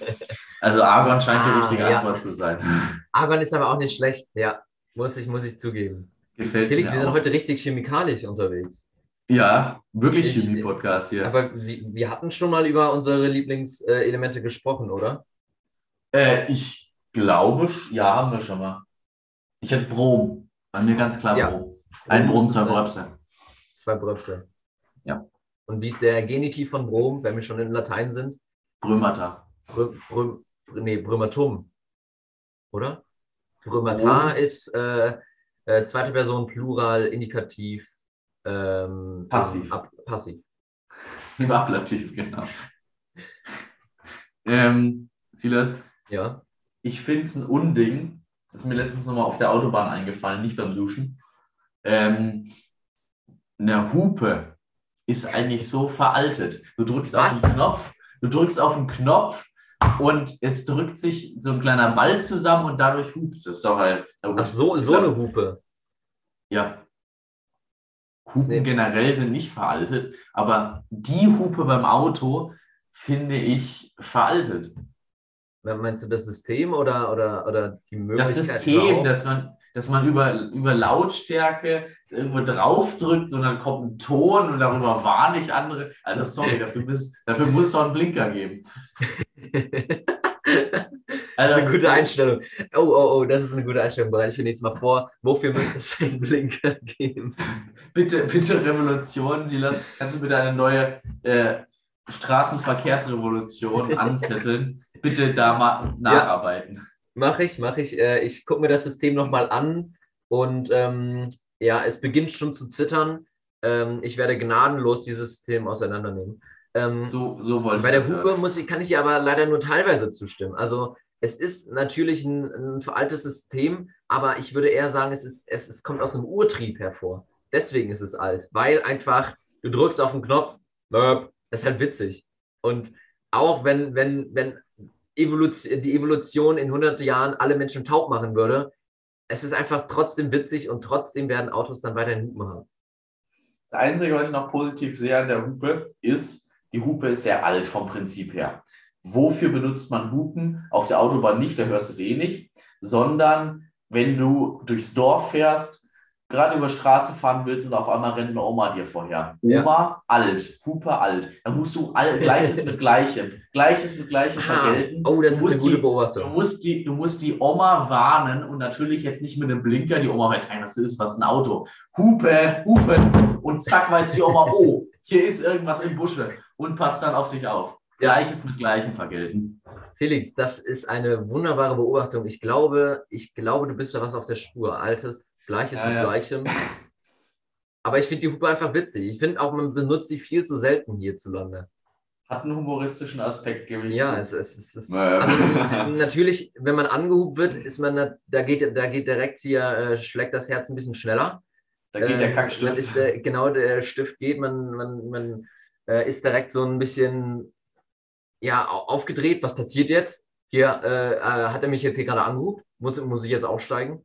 also Argon scheint die Ah, richtige ja. Antwort zu sein. Argon ist aber auch nicht schlecht, ja. Muss ich, muss ich zugeben. Gefällt Felix, mir wir sind auch. heute richtig chemikalisch unterwegs. Ja, wirklich Ich- Chemie-Podcast hier. Aber wir, wir hatten schon mal über unsere Lieblingselemente gesprochen, oder? Äh, ich glaube, ja, haben wir schon mal. Ich hätte Brom. Bei mir ganz klar Ja. Brom. Ein Brom, zwei. Bröpse. Zwei Bröpse. Ja. Und wie ist der Genitiv von Brom, wenn wir schon in Latein sind? Brömata. Brü, Brü, nee, Brümatum. Oder? Brümata Brom. ist äh, äh, zweite Person Plural, Indikativ. Ähm, Passiv. Ab, passiv. Im Ablativ, genau. Ähm, Silas, Ja. ich finde es ein Unding. Das ist mir letztens nochmal auf der Autobahn eingefallen, nicht beim Duschen. Ähm, eine Hupe ist eigentlich so veraltet. Du drückst Was? auf den Knopf, du drückst auf den Knopf und es drückt sich so ein kleiner Ball zusammen und dadurch hupt es. Das ist doch halt. Ach so, so eine Hupe. Ja. Hupen Nee. generell sind nicht veraltet, aber die Hupe beim Auto finde ich veraltet. Meinst du das System oder, oder, oder die Möglichkeit? Das System, überhaupt? dass man, dass man über, über Lautstärke irgendwo draufdrückt und dann kommt ein Ton und darüber warne ich andere. Also sorry, dafür, muss, dafür muss es doch einen Blinker geben. Das ist Also, eine gute Einstellung. Oh, oh, oh, das ist eine gute Einstellung. Bereite ich mir nächstes Mal vor. Wofür müsste es einen Blinker geben? Bitte, bitte Revolution, Silas. Kannst du bitte eine neue äh, Straßenverkehrsrevolution anzetteln? Bitte da mal nacharbeiten. Mache ich, mache ich. Äh, ich gucke mir das System nochmal an und ähm, ja, es beginnt schon zu zittern. Ähm, ich werde gnadenlos dieses System auseinandernehmen. Ähm, So, so wollte Bei ich der das Hupe muss ich, kann ich aber leider nur teilweise zustimmen. Also es ist natürlich ein, ein veraltetes System, aber ich würde eher sagen, es, ist, es, es kommt aus einem Urtrieb hervor. Deswegen ist es alt, weil einfach du drückst auf den Knopf, möp, das ist halt witzig. Und auch wenn, wenn, wenn Evolution, die Evolution in 100 Jahren alle Menschen taub machen würde, es ist einfach trotzdem witzig und trotzdem werden Autos dann weiterhin Hupen haben. Das Einzige, was ich noch positiv sehe an der Hupe, ist, die Hupe ist sehr alt vom Prinzip her. Wofür benutzt man Hupen? Auf der Autobahn nicht, da hörst du es eh nicht, sondern wenn du durchs Dorf fährst, gerade über Straße fahren willst und auf einmal rennt eine Oma dir vorher. Ja. Oma alt, Hupe alt. Da musst du all, Gleiches mit Gleichem, Gleiches mit Gleichem vergelten. oh, das ist eine gute die- Beobachtung. Du musst, die, du musst die Oma warnen und natürlich jetzt nicht mit einem Blinker. Die Oma weiß was das ist, was ein Auto. Hupe, Hupe. Und zack, weiß die Oma, oh, hier ist irgendwas im Busche und passt dann auf sich auf. Gleiches mit Gleichem vergelten. Felix, das ist eine wunderbare Beobachtung. Ich glaube, ich glaube, du bist da was auf der Spur. Altes, Gleiches Ja, mit ja. Gleichem. Aber ich finde die Hupe einfach witzig. Ich finde auch, man benutzt sie viel zu selten hierzulande. Hat einen humoristischen Aspekt, gebe ich Ja, zu. es, es, es ist. Ja, ja. Also, natürlich, wenn man angehubt wird, ist man da, da geht, da geht direkt hier, äh, schlägt das Herz ein bisschen schneller. da geht der Ähm, Kackstift. Ist der, genau, der Stift geht, man, man, man äh, ist direkt so ein bisschen ja, au- aufgedreht. Was passiert jetzt? Hier äh, äh, hat er mich jetzt hier gerade angehupt, muss, muss ich jetzt aussteigen.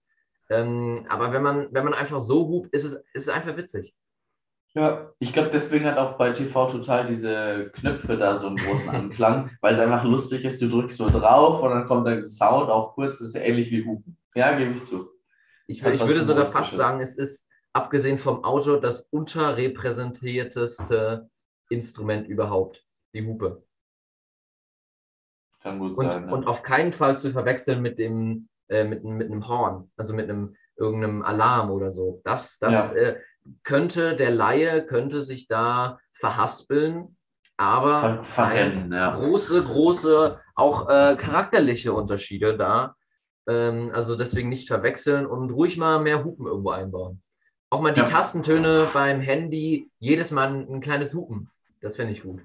Ähm, aber wenn man, wenn man einfach so hupt, ist es, ist es einfach witzig. Ja, ich glaube, deswegen hat auch bei TV Total diese Knöpfe da so einen großen Anklang, weil es einfach lustig ist. Du drückst nur drauf und dann kommt der Sound auch kurz. Das ist ja ähnlich wie Hupen. Ja, gebe ich zu. Ich, ich würde sogar fast sagen, es ist, abgesehen vom Auto, das unterrepräsentierteste Instrument überhaupt, die Hupe. Kann gut Und, sein. ne? und auf keinen Fall zu verwechseln mit dem, äh, mit, einem- mit einem Horn, also mit einem irgendeinem Alarm oder so. Das, das Ja. äh, könnte, der Laie könnte sich da verhaspeln, aber Ver verrennen, ja. große, große, auch äh, charakterliche Unterschiede da. Ähm, also deswegen nicht verwechseln und ruhig mal mehr Hupen irgendwo einbauen. Auch mal die Ja. Tastentöne beim Handy, jedes Mal ein, ein kleines Hupen. Das fände ich gut.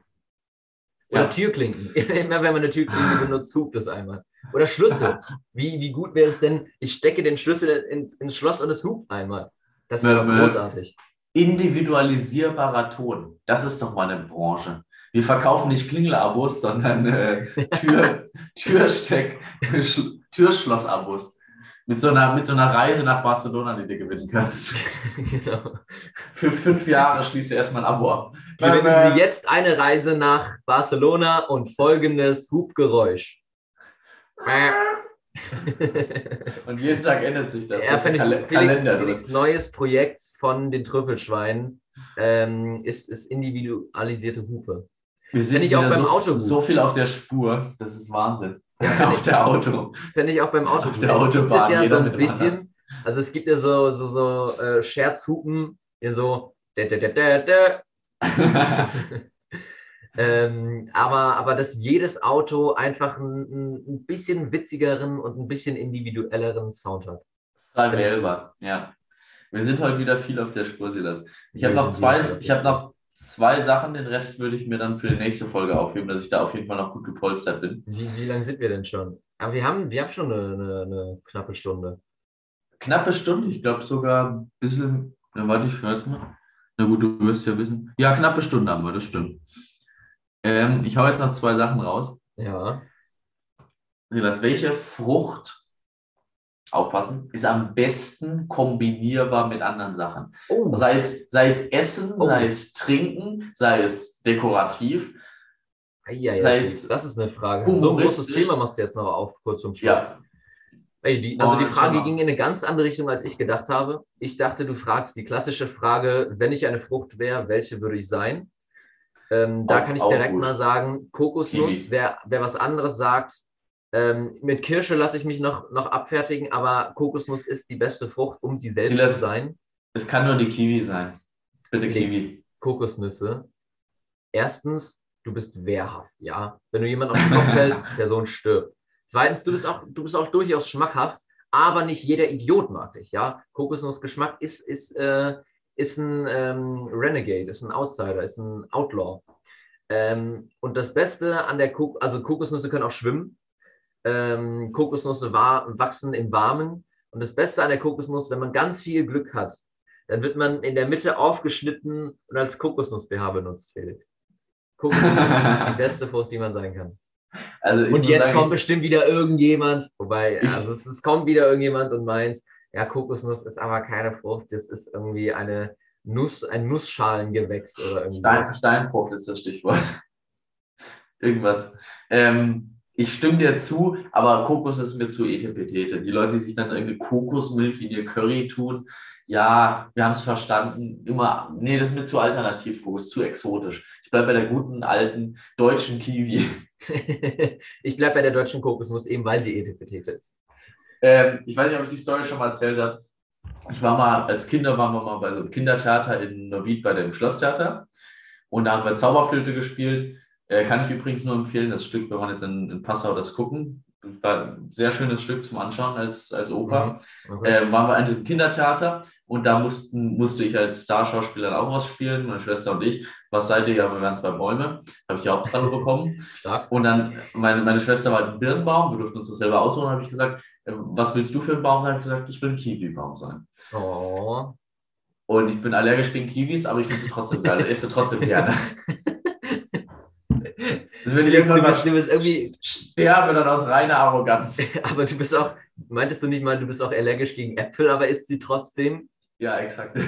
Oder Ja. Türklinken. Immer wenn man eine Türklinke benutzt, hupt es einmal. Oder Schlüssel. Wie, wie gut wäre es denn, ich stecke den Schlüssel ins, ins Schloss und es hupt einmal. Das wäre großartig. Individualisierbarer Ton. Das ist doch mal eine Branche. Wir verkaufen nicht Klingel-Abos, sondern äh, Tür, Türsteck, Sch Türschloss-Abos. Mit so, einer, mit so einer Reise nach Barcelona, die du gewinnen kannst. genau. Für fünf Jahre schließt du erstmal ein Abo ab. Gewinnen Ähm, Sie jetzt eine Reise nach Barcelona und folgendes Hubgeräusch. Und jeden Tag ändert sich das. Ja, Das ist fände ein ich Kal. Felix. Felix neues Projekt von den Trüffelschweinen ähm, ist, ist individualisierte Hupe. Wir sind ich auch beim so, Auto gut. so viel auf der Spur. Das ist Wahnsinn. Ja, finde auf ich- der Auto. Fände ich auch beim Auto Auf der Autobahn, es ja so ein bisschen, also es gibt ja so, so, so äh, Scherzhupen, ja so dä, dä, dä, dä, dä. ähm, aber, aber dass jedes Auto einfach ein, ein bisschen witzigeren und ein bisschen individuelleren Sound hat. Frei wählbar, ja. Wir sind heute wieder viel auf der Spur, Silas. Ich habe noch wir zwei, ich habe noch zwei Sachen, den Rest würde ich mir dann für die nächste Folge aufheben, dass ich da auf jeden Fall noch gut gepolstert bin. Wie, wie lange sind wir denn schon? Aber wir haben, wir haben schon eine, eine, eine knappe Stunde. Knappe Stunde, ich glaube sogar ein bisschen, na warte, ich jetzt mal. Na gut, du wirst ja wissen. Ja, knappe Stunde haben wir, das stimmt. Ähm, ich hau jetzt noch zwei Sachen raus. Ja. Silas, welche Frucht, aufpassen, ist am besten kombinierbar mit anderen Sachen? Oh, Sei es, sei es Essen, Oh. sei es Trinken, sei es dekorativ. Eieiei, sei es das ist eine Frage. So ein großes. Thema machst du jetzt noch auf, kurz zum Schluss. Ja, Ey, die, also Oh, die Frage ging in eine ganz andere Richtung, als ich gedacht habe. Ich dachte, du fragst die klassische Frage, wenn ich eine Frucht wäre, welche würde ich sein? Ähm, da kann ich direkt gut. mal sagen, Kokosnuss. Wer, wer was anderes sagt, Ähm, mit Kirsche lasse ich mich noch, noch abfertigen, aber Kokosnuss ist die beste Frucht, um sie selbst Sie lässt- zu sein. Es kann nur die Kiwi sein. Bitte Felix, Kiwi. Kokosnüsse. Erstens, du bist wehrhaft, ja. Wenn du jemanden auf den Kopf fällst, die Person stirbt. Zweitens, du bist auch, du bist auch durchaus schmackhaft, aber nicht jeder Idiot mag dich, ja. Kokosnussgeschmack ist, ist, äh, ist ein ähm, Renegade, ist ein Outsider, ist ein Outlaw. Ähm, und das Beste an der Kok also Kokosnüsse können auch schwimmen. Ähm, Kokosnüsse wa wachsen im Warmen. Und das Beste an der Kokosnuss, wenn man ganz viel Glück hat, dann wird man in der Mitte aufgeschnitten und als Kokosnuss-BH benutzt, Felix. Kokosnuss ist die beste Frucht, die man sein kann. Also Und jetzt sagen, kommt bestimmt wieder irgendjemand, wobei, also es, es kommt wieder irgendjemand und meint, ja, Kokosnuss ist aber keine Frucht, das ist irgendwie eine Nuss, ein Nussschalengewächs oder irgendwie. Stein, Steinfrucht ist das Stichwort. Irgendwas. Ähm, ich stimme dir zu, aber Kokos ist mir zu etepetete. Die Leute, die sich dann irgendwie Kokosmilch in ihr Curry tun, ja, wir haben es verstanden. Immer, nee, das ist mir zu alternativ, Kokos, zu exotisch. Ich bleibe bei der guten alten deutschen Kiwi. ich bleibe bei der deutschen Kokosnuss, eben weil sie etepetete ist. Ähm, ich weiß nicht, ob ich die Story schon mal erzählt habe. Ich war mal, als Kinder waren wir mal bei so einem Kindertheater in Neuwied bei dem Schlosstheater. Und da haben wir Zauberflöte gespielt. Äh, kann ich übrigens nur empfehlen, das Stück, wenn man jetzt in, in Passau das gucken. War ein sehr schönes Stück zum Anschauen als, als Oper. Okay. Ähm, waren wir an diesem Kindertheater und da mussten, musste ich als Starschauspieler auch was spielen, meine Schwester und ich. Was seid ihr? Ja, wir waren zwei Bäume. Habe ich die Hauptrolle bekommen. Stark. Und dann, meine, meine Schwester war ein Birnbaum, wir durften uns das selber aussuchen, habe ich gesagt, äh, was willst du für ein Baum sein? Habe ich gesagt, ich will ein Kiwi-Baum sein. Oh. Und ich bin allergisch gegen Kiwis, aber ich finde sie trotzdem geil. Esse trotzdem gerne. Also wenn ich irgendwann du mal bist, du bist irgendwie, sterbe, dann aus reiner Arroganz. aber du bist auch, meintest du nicht mal, du bist auch allergisch gegen Äpfel, aber isst sie trotzdem? Ja, exakt.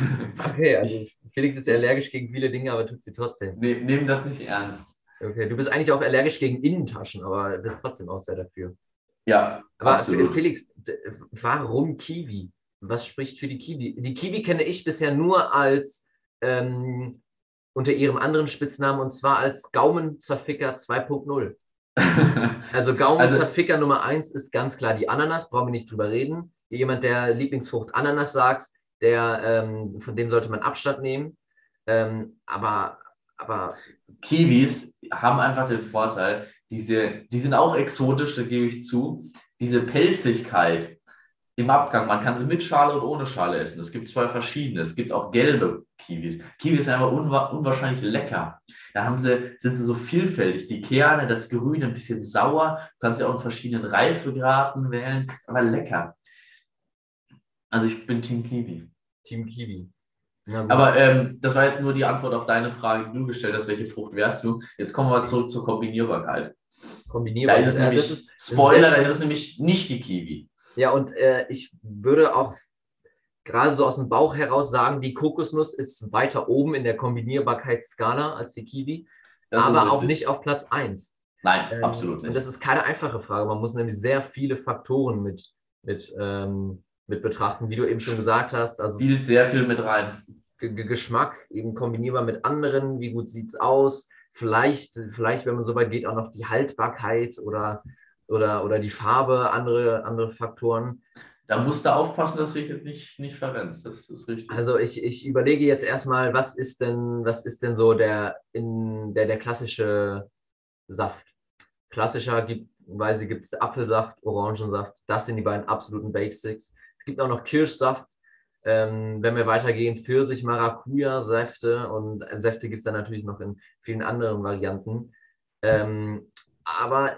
Okay, also Felix ist allergisch gegen viele Dinge, aber tut sie trotzdem. Ne, nehmen das nicht ernst. Okay, du bist eigentlich auch allergisch gegen Innentaschen, aber bist trotzdem auch sehr dafür. Ja, Aber absolut. Felix, warum Kiwi? Was spricht für die Kiwi? Die Kiwi kenne ich bisher nur als ähm, unter ihrem anderen Spitznamen und zwar als Gaumenzerficker 2.0. Also Gaumenzerficker Nummer 1 ist ganz klar die Ananas, brauchen wir nicht drüber reden. Jemand, der Lieblingsfrucht Ananas sagt, der, ähm, von dem sollte man Abstand nehmen. Ähm, aber, aber Kiwis haben einfach den Vorteil, diese, die sind auch exotisch, da gebe ich zu. Diese Pelzigkeit im Abgang, man kann sie mit Schale und ohne Schale essen. Es gibt zwei verschiedene. Es gibt auch gelbe Kiwis. Kiwis sind einfach unwa unwahrscheinlich lecker. Da haben sie, sind sie so vielfältig. Die Kerne, das Grüne, ein bisschen sauer. Du kannst sie auch in verschiedenen Reifegraden wählen. Aber lecker. Also ich bin Team Kiwi. Team Kiwi. Aber ähm, das war jetzt nur die Antwort auf deine Frage, die du gestellt hast, welche Frucht wärst du? Jetzt kommen wir zurück zur Kombinierbarkeit. Da kombinierbar. ist es Ja, nämlich, ist- ist Spoiler, sehr da ist es nämlich nicht die Kiwi. Ja, und äh, ich würde auch gerade so aus dem Bauch heraus sagen, die Kokosnuss ist weiter oben in der Kombinierbarkeitsskala als die Kiwi, Das aber auch nicht auf Platz 1. Nein, Ähm, absolut Und nicht. das ist keine einfache Frage. Man muss nämlich sehr viele Faktoren mit, mit, ähm, mit betrachten, wie du eben schon gesagt hast. Also Spielt sehr viel mit rein. G G- Geschmack eben kombinierbar mit anderen, wie gut sieht es aus, vielleicht, vielleicht, wenn man so weit geht, auch noch die Haltbarkeit oder, oder, oder die Farbe, andere, andere Faktoren. Da musst du aufpassen, dass du dich nicht, nicht verrennst. Das ist richtig. Also ich, ich überlege jetzt erstmal, was ist denn, was ist denn so der, in, der, der klassische Saft? Klassischer gibt, weil gibt es Apfelsaft, Orangensaft, das sind die beiden absoluten Basics. Es gibt auch noch Kirschsaft, ähm, wenn wir weitergehen, Pfirsich, Maracuja, Säfte und Säfte gibt es dann natürlich noch in vielen anderen Varianten. Ähm, aber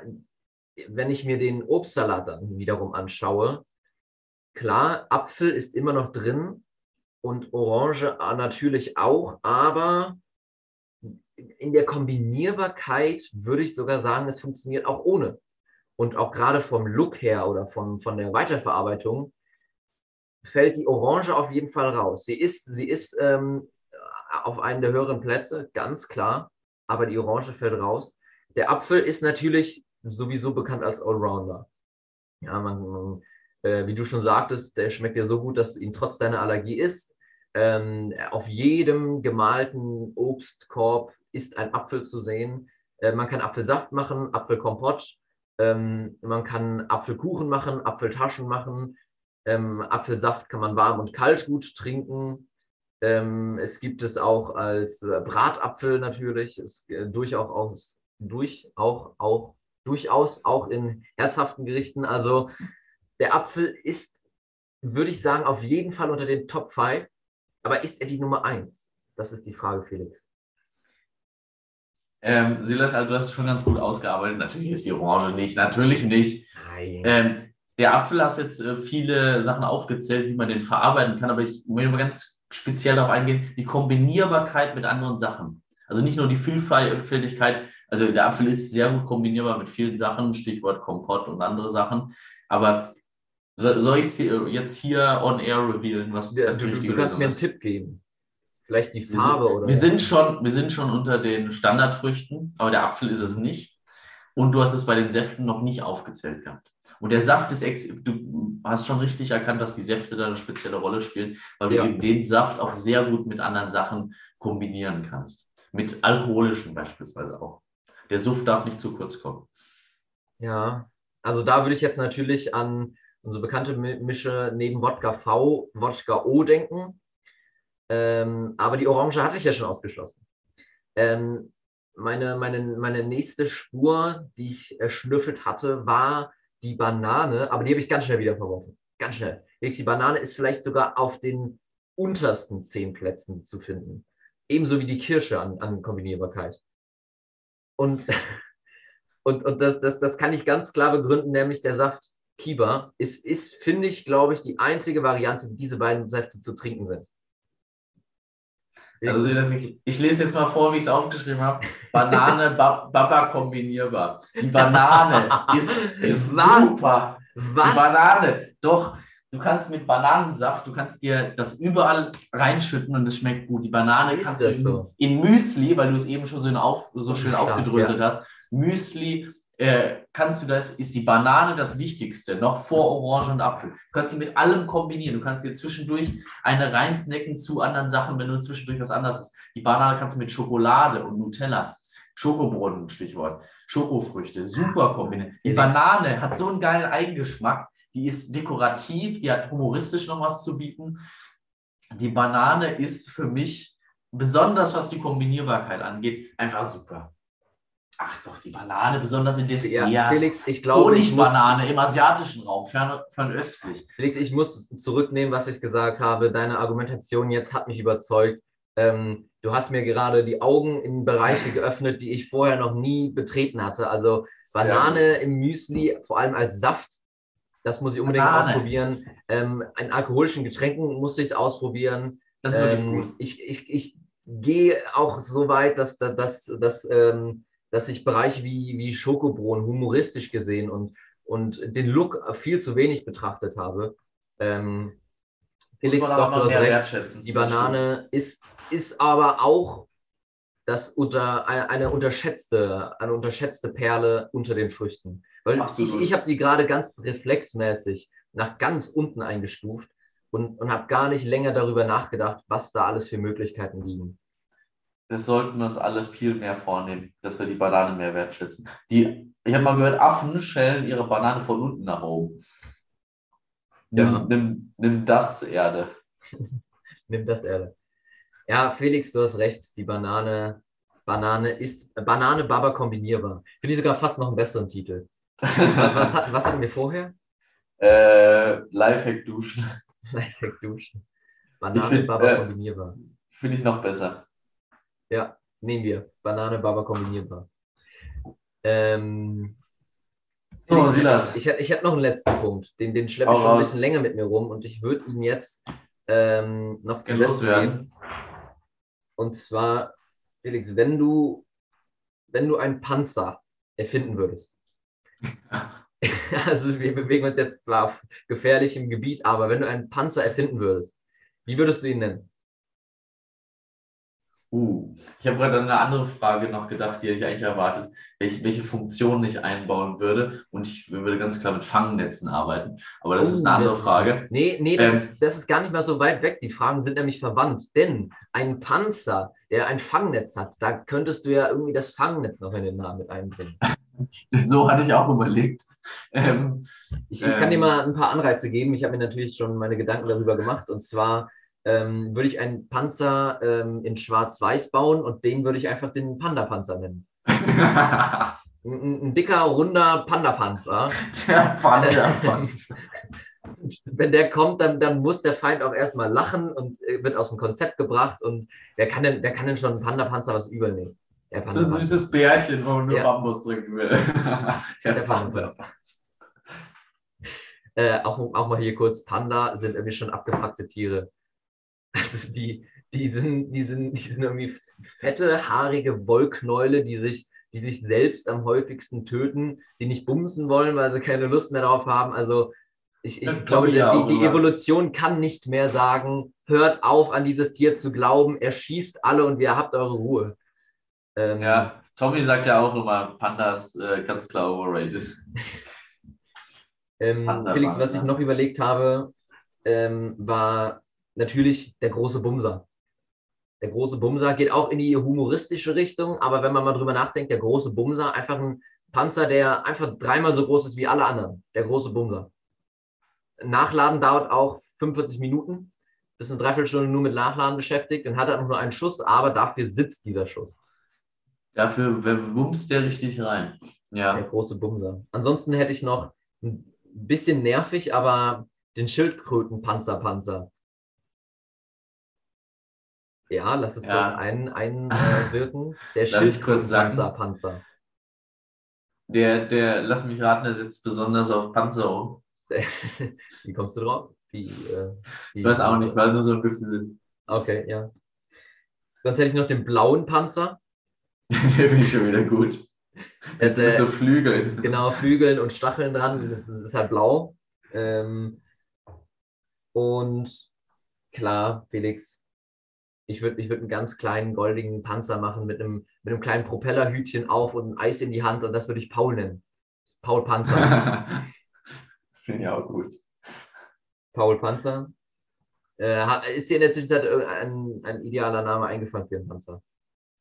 wenn ich mir den Obstsalat dann wiederum anschaue, klar, Apfel ist immer noch drin und Orange natürlich auch, aber in der Kombinierbarkeit würde ich sogar sagen, es funktioniert auch ohne. Und auch gerade vom Look her oder von, von der Weiterverarbeitung fällt die Orange auf jeden Fall raus. Sie ist, sie ist ähm, auf einen der höheren Plätze, ganz klar, aber die Orange fällt raus. Der Apfel ist natürlich sowieso bekannt als Allrounder. Ja, man, man äh, wie du schon sagtest, der schmeckt dir so gut, dass du ihn trotz deiner Allergie isst. Ähm, auf jedem gemalten Obstkorb ist ein Apfel zu sehen. Äh, man kann Apfelsaft machen, Apfelkompott. Ähm, man kann Apfelkuchen machen, Apfeltaschen machen. Ähm, Apfelsaft kann man warm und kalt gut trinken. Ähm, es gibt es auch als Bratapfel natürlich. Es äh, durchaus, durch, auch, auch, durchaus auch in herzhaften Gerichten. Also der Apfel ist, würde ich sagen, auf jeden Fall unter den Top 5. Aber ist er die Nummer 1? Das ist die Frage, Felix. Ähm, Silas, also du hast es schon ganz gut ausgearbeitet. Natürlich ist die Orange nicht, natürlich nicht. Nein. Ähm, der Apfel hast jetzt äh, viele Sachen aufgezählt, wie man den verarbeiten kann, aber ich möchte mal ganz speziell darauf eingehen, die Kombinierbarkeit mit anderen Sachen. Also nicht nur die Vielfältigkeit, also der Apfel ist sehr gut kombinierbar mit vielen Sachen, Stichwort Kompott und andere Sachen, aber soll ich es jetzt hier on air revealen, was ja, du, Du kannst mir einen Tipp geben. Vielleicht die Farbe wir sind, oder. Wir sind, schon, wir sind schon unter den Standardfrüchten, aber der Apfel ist es nicht. Und du hast es bei den Säften noch nicht aufgezählt gehabt. Und der Saft ist, ex du hast schon richtig erkannt, dass die Säfte da eine spezielle Rolle spielen, weil ja. du eben den Saft auch sehr gut mit anderen Sachen kombinieren kannst. Mit alkoholischen beispielsweise auch. Der Suff darf nicht zu kurz kommen. Ja, also da würde ich jetzt natürlich an unsere bekannte Mische neben Wodka V, Wodka O denken. Ähm, aber die Orange hatte ich ja schon ausgeschlossen. Ähm, meine, meine, meine nächste Spur, die ich erschnüffelt hatte, war die Banane, aber die habe ich ganz schnell wieder verworfen. Ganz schnell. Die Banane ist vielleicht sogar auf den untersten zehn Plätzen zu finden. Ebenso wie die Kirsche an, an Kombinierbarkeit. Und, und, und das, das, das kann ich ganz klar begründen, nämlich der Saft Kiba ist, ist finde ich, glaube ich, die einzige Variante, wie diese beiden Säfte zu trinken sind. Also ich, ich lese jetzt mal vor, wie ich es aufgeschrieben habe. Banane, ba Baba kombinierbar. Die Banane ist, ist Was? super. Was? Die Banane, doch. Du kannst mit Bananensaft, du kannst dir das überall reinschütten und es schmeckt gut. Die Banane ist kannst du in, so? in, Müsli, weil du es eben schon so, auf, so schön aufgedröselt ja. hast, Müsli äh, kannst du das, ist die Banane das Wichtigste, noch vor Orange und Apfel. Du kannst sie mit allem kombinieren. Du kannst dir zwischendurch eine reinsnacken zu anderen Sachen, wenn du zwischendurch was anderes hast. Die Banane kannst du mit Schokolade und Nutella. Schokobrunnen, Stichwort. Schokofrüchte, super kombinieren. Die Banane hat so einen geilen Eigengeschmack. Die ist dekorativ, die hat humoristisch noch was zu bieten. Die Banane ist für mich, besonders was die Kombinierbarkeit angeht, einfach super. Ach doch, die Banane, besonders in. Ja, Felix, ich glaube. Honigbanane im asiatischen Raum, fern, fernöstlich. Felix, ich muss zurücknehmen, was ich gesagt habe. Deine Argumentation jetzt hat mich überzeugt. Ähm, du hast mir gerade die Augen in Bereiche geöffnet, die ich vorher noch nie betreten hatte. Also Banane im Müsli, vor allem als Saft, das muss ich unbedingt Banane. ausprobieren. Ähm, in alkoholischen Getränken muss ich es ausprobieren. Das ist wirklich ähm, gut. Ich, ich, ich gehe auch so weit, dass, dass, dass, dass ähm, dass ich Bereiche wie, wie Schokobrunnen humoristisch gesehen und, und den Look viel zu wenig betrachtet habe. Ähm, Felix Doktor recht. Die Banane ist, ist aber auch das unter, eine, unterschätzte, eine unterschätzte Perle unter den Früchten. Weil Absolut. ich, ich habe sie gerade ganz reflexmäßig nach ganz unten eingestuft und, und habe gar nicht länger darüber nachgedacht, was da alles für Möglichkeiten liegen das sollten wir uns alle viel mehr vornehmen, dass wir die Banane mehr wertschätzen. Die, ich habe mal gehört, Affen schälen ihre Banane von unten nach oben. Nimm, ja. nimm, nimm das Erde. nimm das Erde. Ja, Felix, du hast recht. Die Banane, Banane ist Banane Baba kombinierbar. Finde ich sogar fast noch einen besseren Titel. was, was, was hatten wir vorher? Äh, Lifehack duschen. Lifehack duschen. Banane find, Baba äh, kombinierbar. Finde ich noch besser. Ja, nehmen wir. Banane, Baba kombinierbar. Ähm, oh, Silas. Ich, ich noch einen letzten Punkt. Den, den schleppe ich schon ein bisschen länger mit mir rum und ich würde ihn jetzt ähm, noch zum Besten geben. Und zwar, Felix, wenn du, wenn du einen Panzer erfinden würdest, also wir bewegen uns jetzt zwar auf gefährlichem Gebiet, aber wenn du einen Panzer erfinden würdest, wie würdest du ihn nennen? Uh, ich habe gerade eine andere Frage noch gedacht, die hätte ich eigentlich erwartet, welche, welche Funktion ich einbauen würde. Und ich würde ganz klar mit Fangnetzen arbeiten. Aber das oh, ist eine andere ist, Frage. Nee, nee, das, ähm, ist, das ist gar nicht mal so weit weg. Die Fragen sind nämlich verwandt. Denn ein Panzer, der ein Fangnetz hat, da könntest du ja irgendwie das Fangnetz noch in den Namen mit einbringen. so hatte ich auch überlegt. Ähm, Ich, ich kann dir mal ein paar Anreize geben. Ich habe mir natürlich schon meine Gedanken darüber gemacht. Und zwar ähm, würde ich einen Panzer ähm, in Schwarz-Weiß bauen und den würde ich einfach den Panda-Panzer nennen. Ein, ein, dicker, runder Panda-Panzer. der Panda-Panzer. Wenn der kommt, dann, dann muss der Feind auch erstmal lachen und äh, wird aus dem Konzept gebracht. Und wer kann denn, wer kann denn schon einen Panda-Panzer was übernehmen? So ein süßes Bärchen, wo man nur Ja. Bambus bringen will. der Der Panda. Äh, auch, auch mal hier kurz, Panda sind irgendwie schon abgefuckte Tiere. Also die, die, sind, die, sind, die sind irgendwie fette, haarige Wollknäule, die sich, die sich selbst am häufigsten töten, die nicht bumsen wollen, weil sie keine Lust mehr darauf haben. Also ich, ich glaube, die, ja die immer. Evolution kann nicht mehr sagen, hört auf an dieses Tier zu glauben, er schießt alle und ihr habt eure Ruhe. Ähm, Ja, Tommy sagt ja auch immer, Pandas äh, ganz klar overrated. Ähm, Panda Felix, was ich noch überlegt habe, ähm, war natürlich der große Bumser. Der große Bumser geht auch in die humoristische Richtung, aber wenn man mal drüber nachdenkt, der große Bumser, einfach ein Panzer, der einfach dreimal so groß ist wie alle anderen. Der große Bumser. Nachladen dauert auch 45 Minuten, ist eine Dreiviertelstunde nur mit Nachladen beschäftigt, dann hat er nur einen Schuss, aber dafür sitzt dieser Schuss. Dafür wumst der richtig rein. Der Ja. große Bumser. Ansonsten hätte ich noch ein bisschen nervig, aber den Schildkrötenpanzerpanzer. Ja, lass es Ja. kurz ein, einwirken. Der ich kurz sagen. Schildkrötenpanzerpanzer. Der, der, lass mich raten, der sitzt besonders auf Panzerung. Wie kommst du drauf? Wie, äh, wie, Ich weiß auch nicht, war nur so ein Gefühl. Okay, ja. Sonst hätte ich noch den blauen Panzer. Der finde ich schon wieder gut. Jetzt Äh, mit so Flügeln. Genau, Flügeln und Stacheln dran. Das ist, ist halt blau. Ähm, und klar, Felix, ich würde ich würd einen ganz kleinen goldigen Panzer machen mit einem, mit einem kleinen Propellerhütchen auf und ein Eis in die Hand und das würde ich Paul nennen. Paul Panzer. finde ich auch gut. Paul Panzer. Äh, ist dir in der Zwischenzeit ein, ein idealer Name eingefallen für einen Panzer?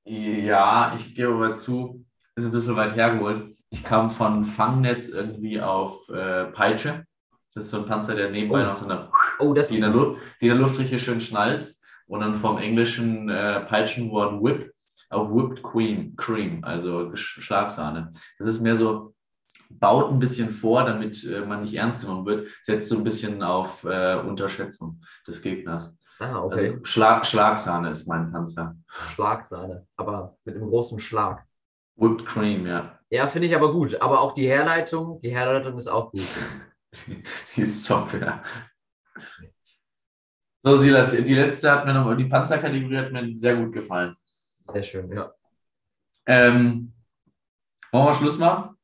Ja, ich gebe aber zu, ist ein bisschen weit hergeholt. Ich kam von Fangnetz irgendwie auf äh, Peitsche. Das ist so ein Panzer, der nebenbei Oh. noch so eine, Oh, das die, in der Luft, die in der Luft richtig schön schnallt. Und dann vom englischen äh, Peitschenwort Whip auf Whipped Cream, Cream also Schlagsahne. Das ist mehr so, baut ein bisschen vor, damit äh, man nicht ernst genommen wird, setzt so ein bisschen auf äh, Unterschätzung des Gegners. Ah, okay. Also Schlag, Schlagsahne ist mein Panzer. Schlagsahne, aber mit einem großen Schlag. Whipped Cream, ja. Ja, finde ich aber gut. Aber auch die Herleitung, die Herleitung ist auch gut. Die ist top, ja. So, Silas, die letzte hat mir noch, die Panzerkategorie hat mir sehr gut gefallen. Sehr schön, ja. Ähm, wollen wir Schluss machen?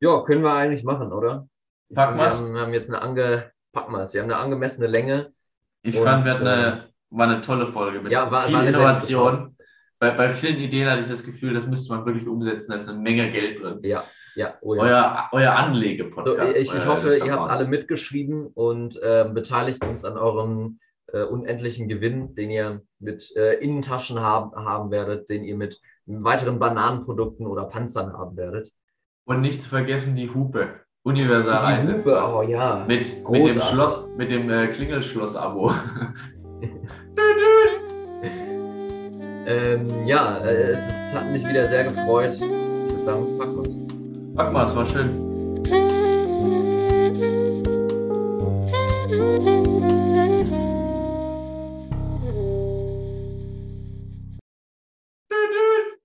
Ja, können wir eigentlich machen, oder? Packen wir haben, wir haben jetzt eine ange, packen wir's. Wir haben eine angemessene Länge. Ich Und, fand, wir hatten eine, war eine tolle Folge mit Ja, war- viel war Innovation. Bei, bei vielen Ideen hatte ich das Gefühl, das müsste man wirklich umsetzen, da ist eine Menge Geld drin. Ja, ja, oh ja. Euer, euer So, Anlege-Podcast. ich, ich euer hoffe, ihr habt alle mitgeschrieben und ähm, beteiligt uns an eurem äh, unendlichen Gewinn, den ihr mit äh, Innentaschen haben, haben werdet, den ihr mit weiteren Bananenprodukten oder Panzern haben werdet. Und nicht zu vergessen die Hupe. Universal Die. Hupe, oh ja. Mit, mit dem. Schloss, mit dem äh, Klingelschloss-Abo. Ähm, ja, äh, es, es hat mich wieder sehr gefreut. Ich würde sagen, packen wir's. Pack mal, es war schön.